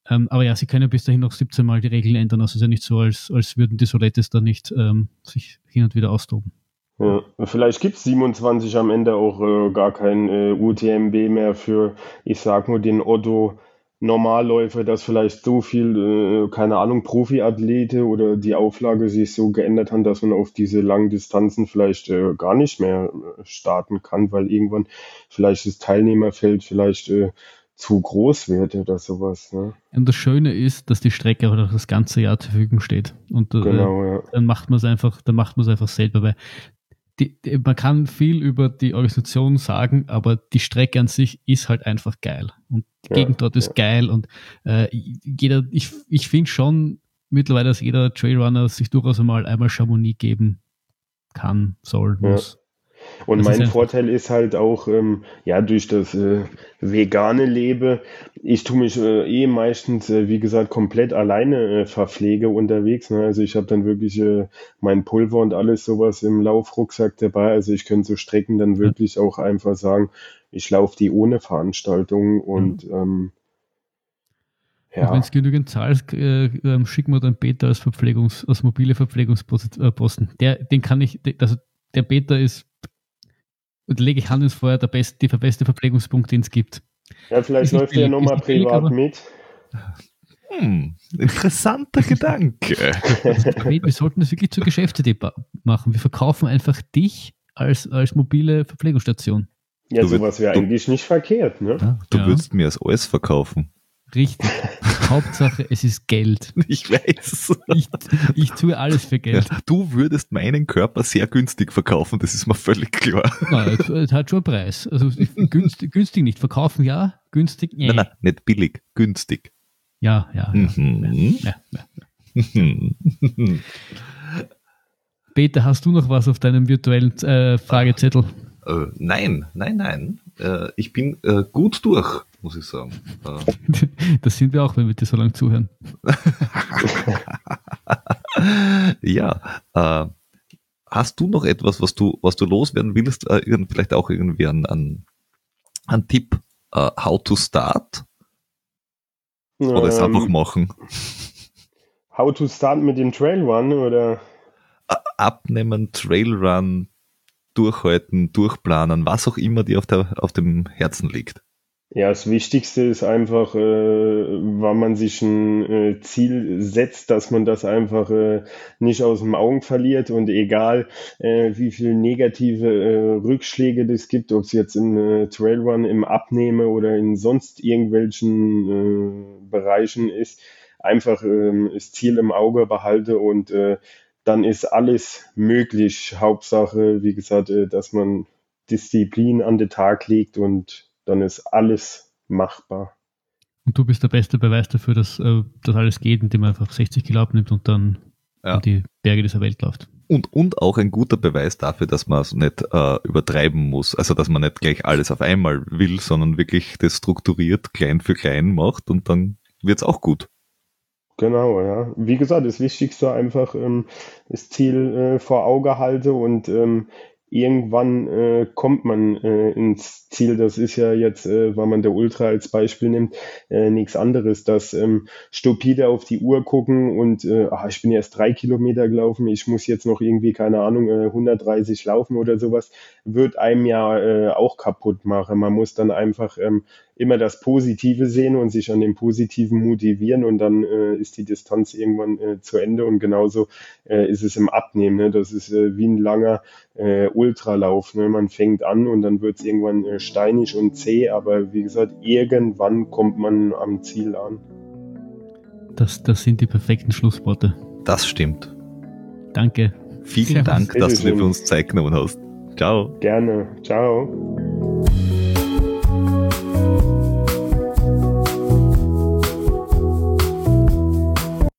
ähm, aber ja, sie können bis dahin noch 17 Mal die Regeln ändern. Also es ist ja nicht so, als, als würden die Solettes da nicht ähm, sich hin und wieder austoben. Ja, vielleicht gibt es 27 am Ende auch äh, gar kein äh, UTMB mehr für, ich sag nur, den Otto Normalläufer, dass vielleicht so viel, äh, keine Ahnung, Profiathlete oder die Auflage sich so geändert hat, dass man auf diese langen Distanzen vielleicht äh, gar nicht mehr äh, starten kann, weil irgendwann vielleicht das Teilnehmerfeld vielleicht äh, zu groß wird oder sowas. Ne? Und das Schöne ist, dass die Strecke auch das ganze Jahr zur Verfügung steht. Und äh, genau, ja. dann macht man es einfach, dann macht man es einfach selber, weil die, die, man kann viel über die Organisation sagen, aber die Strecke an sich ist halt einfach geil. Und die ja, Gegend dort ist ja. geil und äh, jeder, ich, ich finde schon mittlerweile, dass jeder Trailrunner sich durchaus einmal einmal Chamonix geben kann, soll, muss. Und das mein ist Vorteil ist halt auch, ähm, ja, durch das äh, vegane Lebe, ich tue mich äh, eh meistens, äh, wie gesagt, komplett alleine äh, verpflege unterwegs. Ne? Also ich habe dann wirklich äh, mein Pulver und alles sowas im Laufrucksack dabei. Also ich könnte so Strecken dann wirklich auch einfach sagen, ich laufe die ohne Veranstaltung und mhm. ähm, ja. Wenn es genügend zahlst, äh, äh, schicken wir dann Peter als Verpflegungs-, als mobile Verpflegungsposten. Äh, der, den kann ich, also der Peter ist und lege ich Hand ins Feuer, der best, die beste Verpflegungspunkt, den es gibt. Ja, vielleicht läuft er nochmal privat billig, mit. Hm, interessanter Gedanke. wir sollten das wirklich zur Geschäftsidee machen. Wir verkaufen einfach dich als, als mobile Verpflegungsstation. Ja, du sowas wäre eigentlich nicht verkehrt, ne? Ja, du ja. würdest mir als alles verkaufen. Richtig. Hauptsache, es ist Geld. Ich weiß. Ich, ich tue alles für Geld. Ja, du würdest meinen Körper sehr günstig verkaufen, das ist mir völlig klar. Nein, es hat schon einen Preis. Also günstig, günstig nicht. Verkaufen ja, günstig nee. Nein, nein, nicht billig, günstig. Ja, ja. ja, mhm. ja, ja Peter, hast du noch was auf deinem virtuellen äh, Fragezettel? Äh, nein, nein, nein. Äh, ich bin äh, gut durch muss ich sagen. Das sind wir auch, wenn wir dir so lange zuhören. ja, äh, hast du noch etwas, was du, was du loswerden willst? Äh, vielleicht auch irgendwie ein, ein, ein Tipp, uh, how to start? Oder es einfach ähm, machen? How to start mit dem Trailrun oder? Abnehmen, Trailrun, durchhalten, durchplanen, was auch immer dir auf, der, auf dem Herzen liegt. Ja, das Wichtigste ist einfach, äh, wenn man sich ein äh, Ziel setzt, dass man das einfach äh, nicht aus dem Augen verliert und egal äh, wie viel negative äh, Rückschläge das gibt, ob es jetzt im äh, Trailrun, im Abnehme oder in sonst irgendwelchen äh, Bereichen ist, einfach äh, das Ziel im Auge behalte und äh, dann ist alles möglich. Hauptsache, wie gesagt, äh, dass man Disziplin an den Tag legt und dann ist alles machbar. Und du bist der beste Beweis dafür, dass äh, das alles geht, indem man einfach 60 Kilo abnimmt und dann ja. in die Berge dieser Welt läuft. Und, und auch ein guter Beweis dafür, dass man es nicht äh, übertreiben muss. Also, dass man nicht gleich alles auf einmal will, sondern wirklich das strukturiert klein für klein macht und dann wird es auch gut. Genau, ja. Wie gesagt, das Wichtigste einfach ähm, das Ziel äh, vor Auge halte und ähm, irgendwann äh, kommt man äh, ins Ziel. Das ist ja jetzt, äh, wenn man der Ultra als Beispiel nimmt, äh, nichts anderes. Das ähm, stupide auf die Uhr gucken und äh, ach, ich bin erst drei Kilometer gelaufen, ich muss jetzt noch irgendwie, keine Ahnung, äh, 130 laufen oder sowas, wird einem ja äh, auch kaputt machen. Man muss dann einfach ähm, immer das Positive sehen und sich an dem Positiven motivieren und dann äh, ist die Distanz irgendwann äh, zu Ende und genauso äh, ist es im Abnehmen. Ne? Das ist äh, wie ein langer äh, Ultralauf. Ne? Man fängt an und dann wird es irgendwann äh, steinig und zäh, aber wie gesagt, irgendwann kommt man am Ziel an. Das, das sind die perfekten Schlussworte. Das stimmt. Danke. Vielen Servus. Dank, dass du dir für uns Zeit genommen hast. Ciao. Gerne. Ciao. Bye.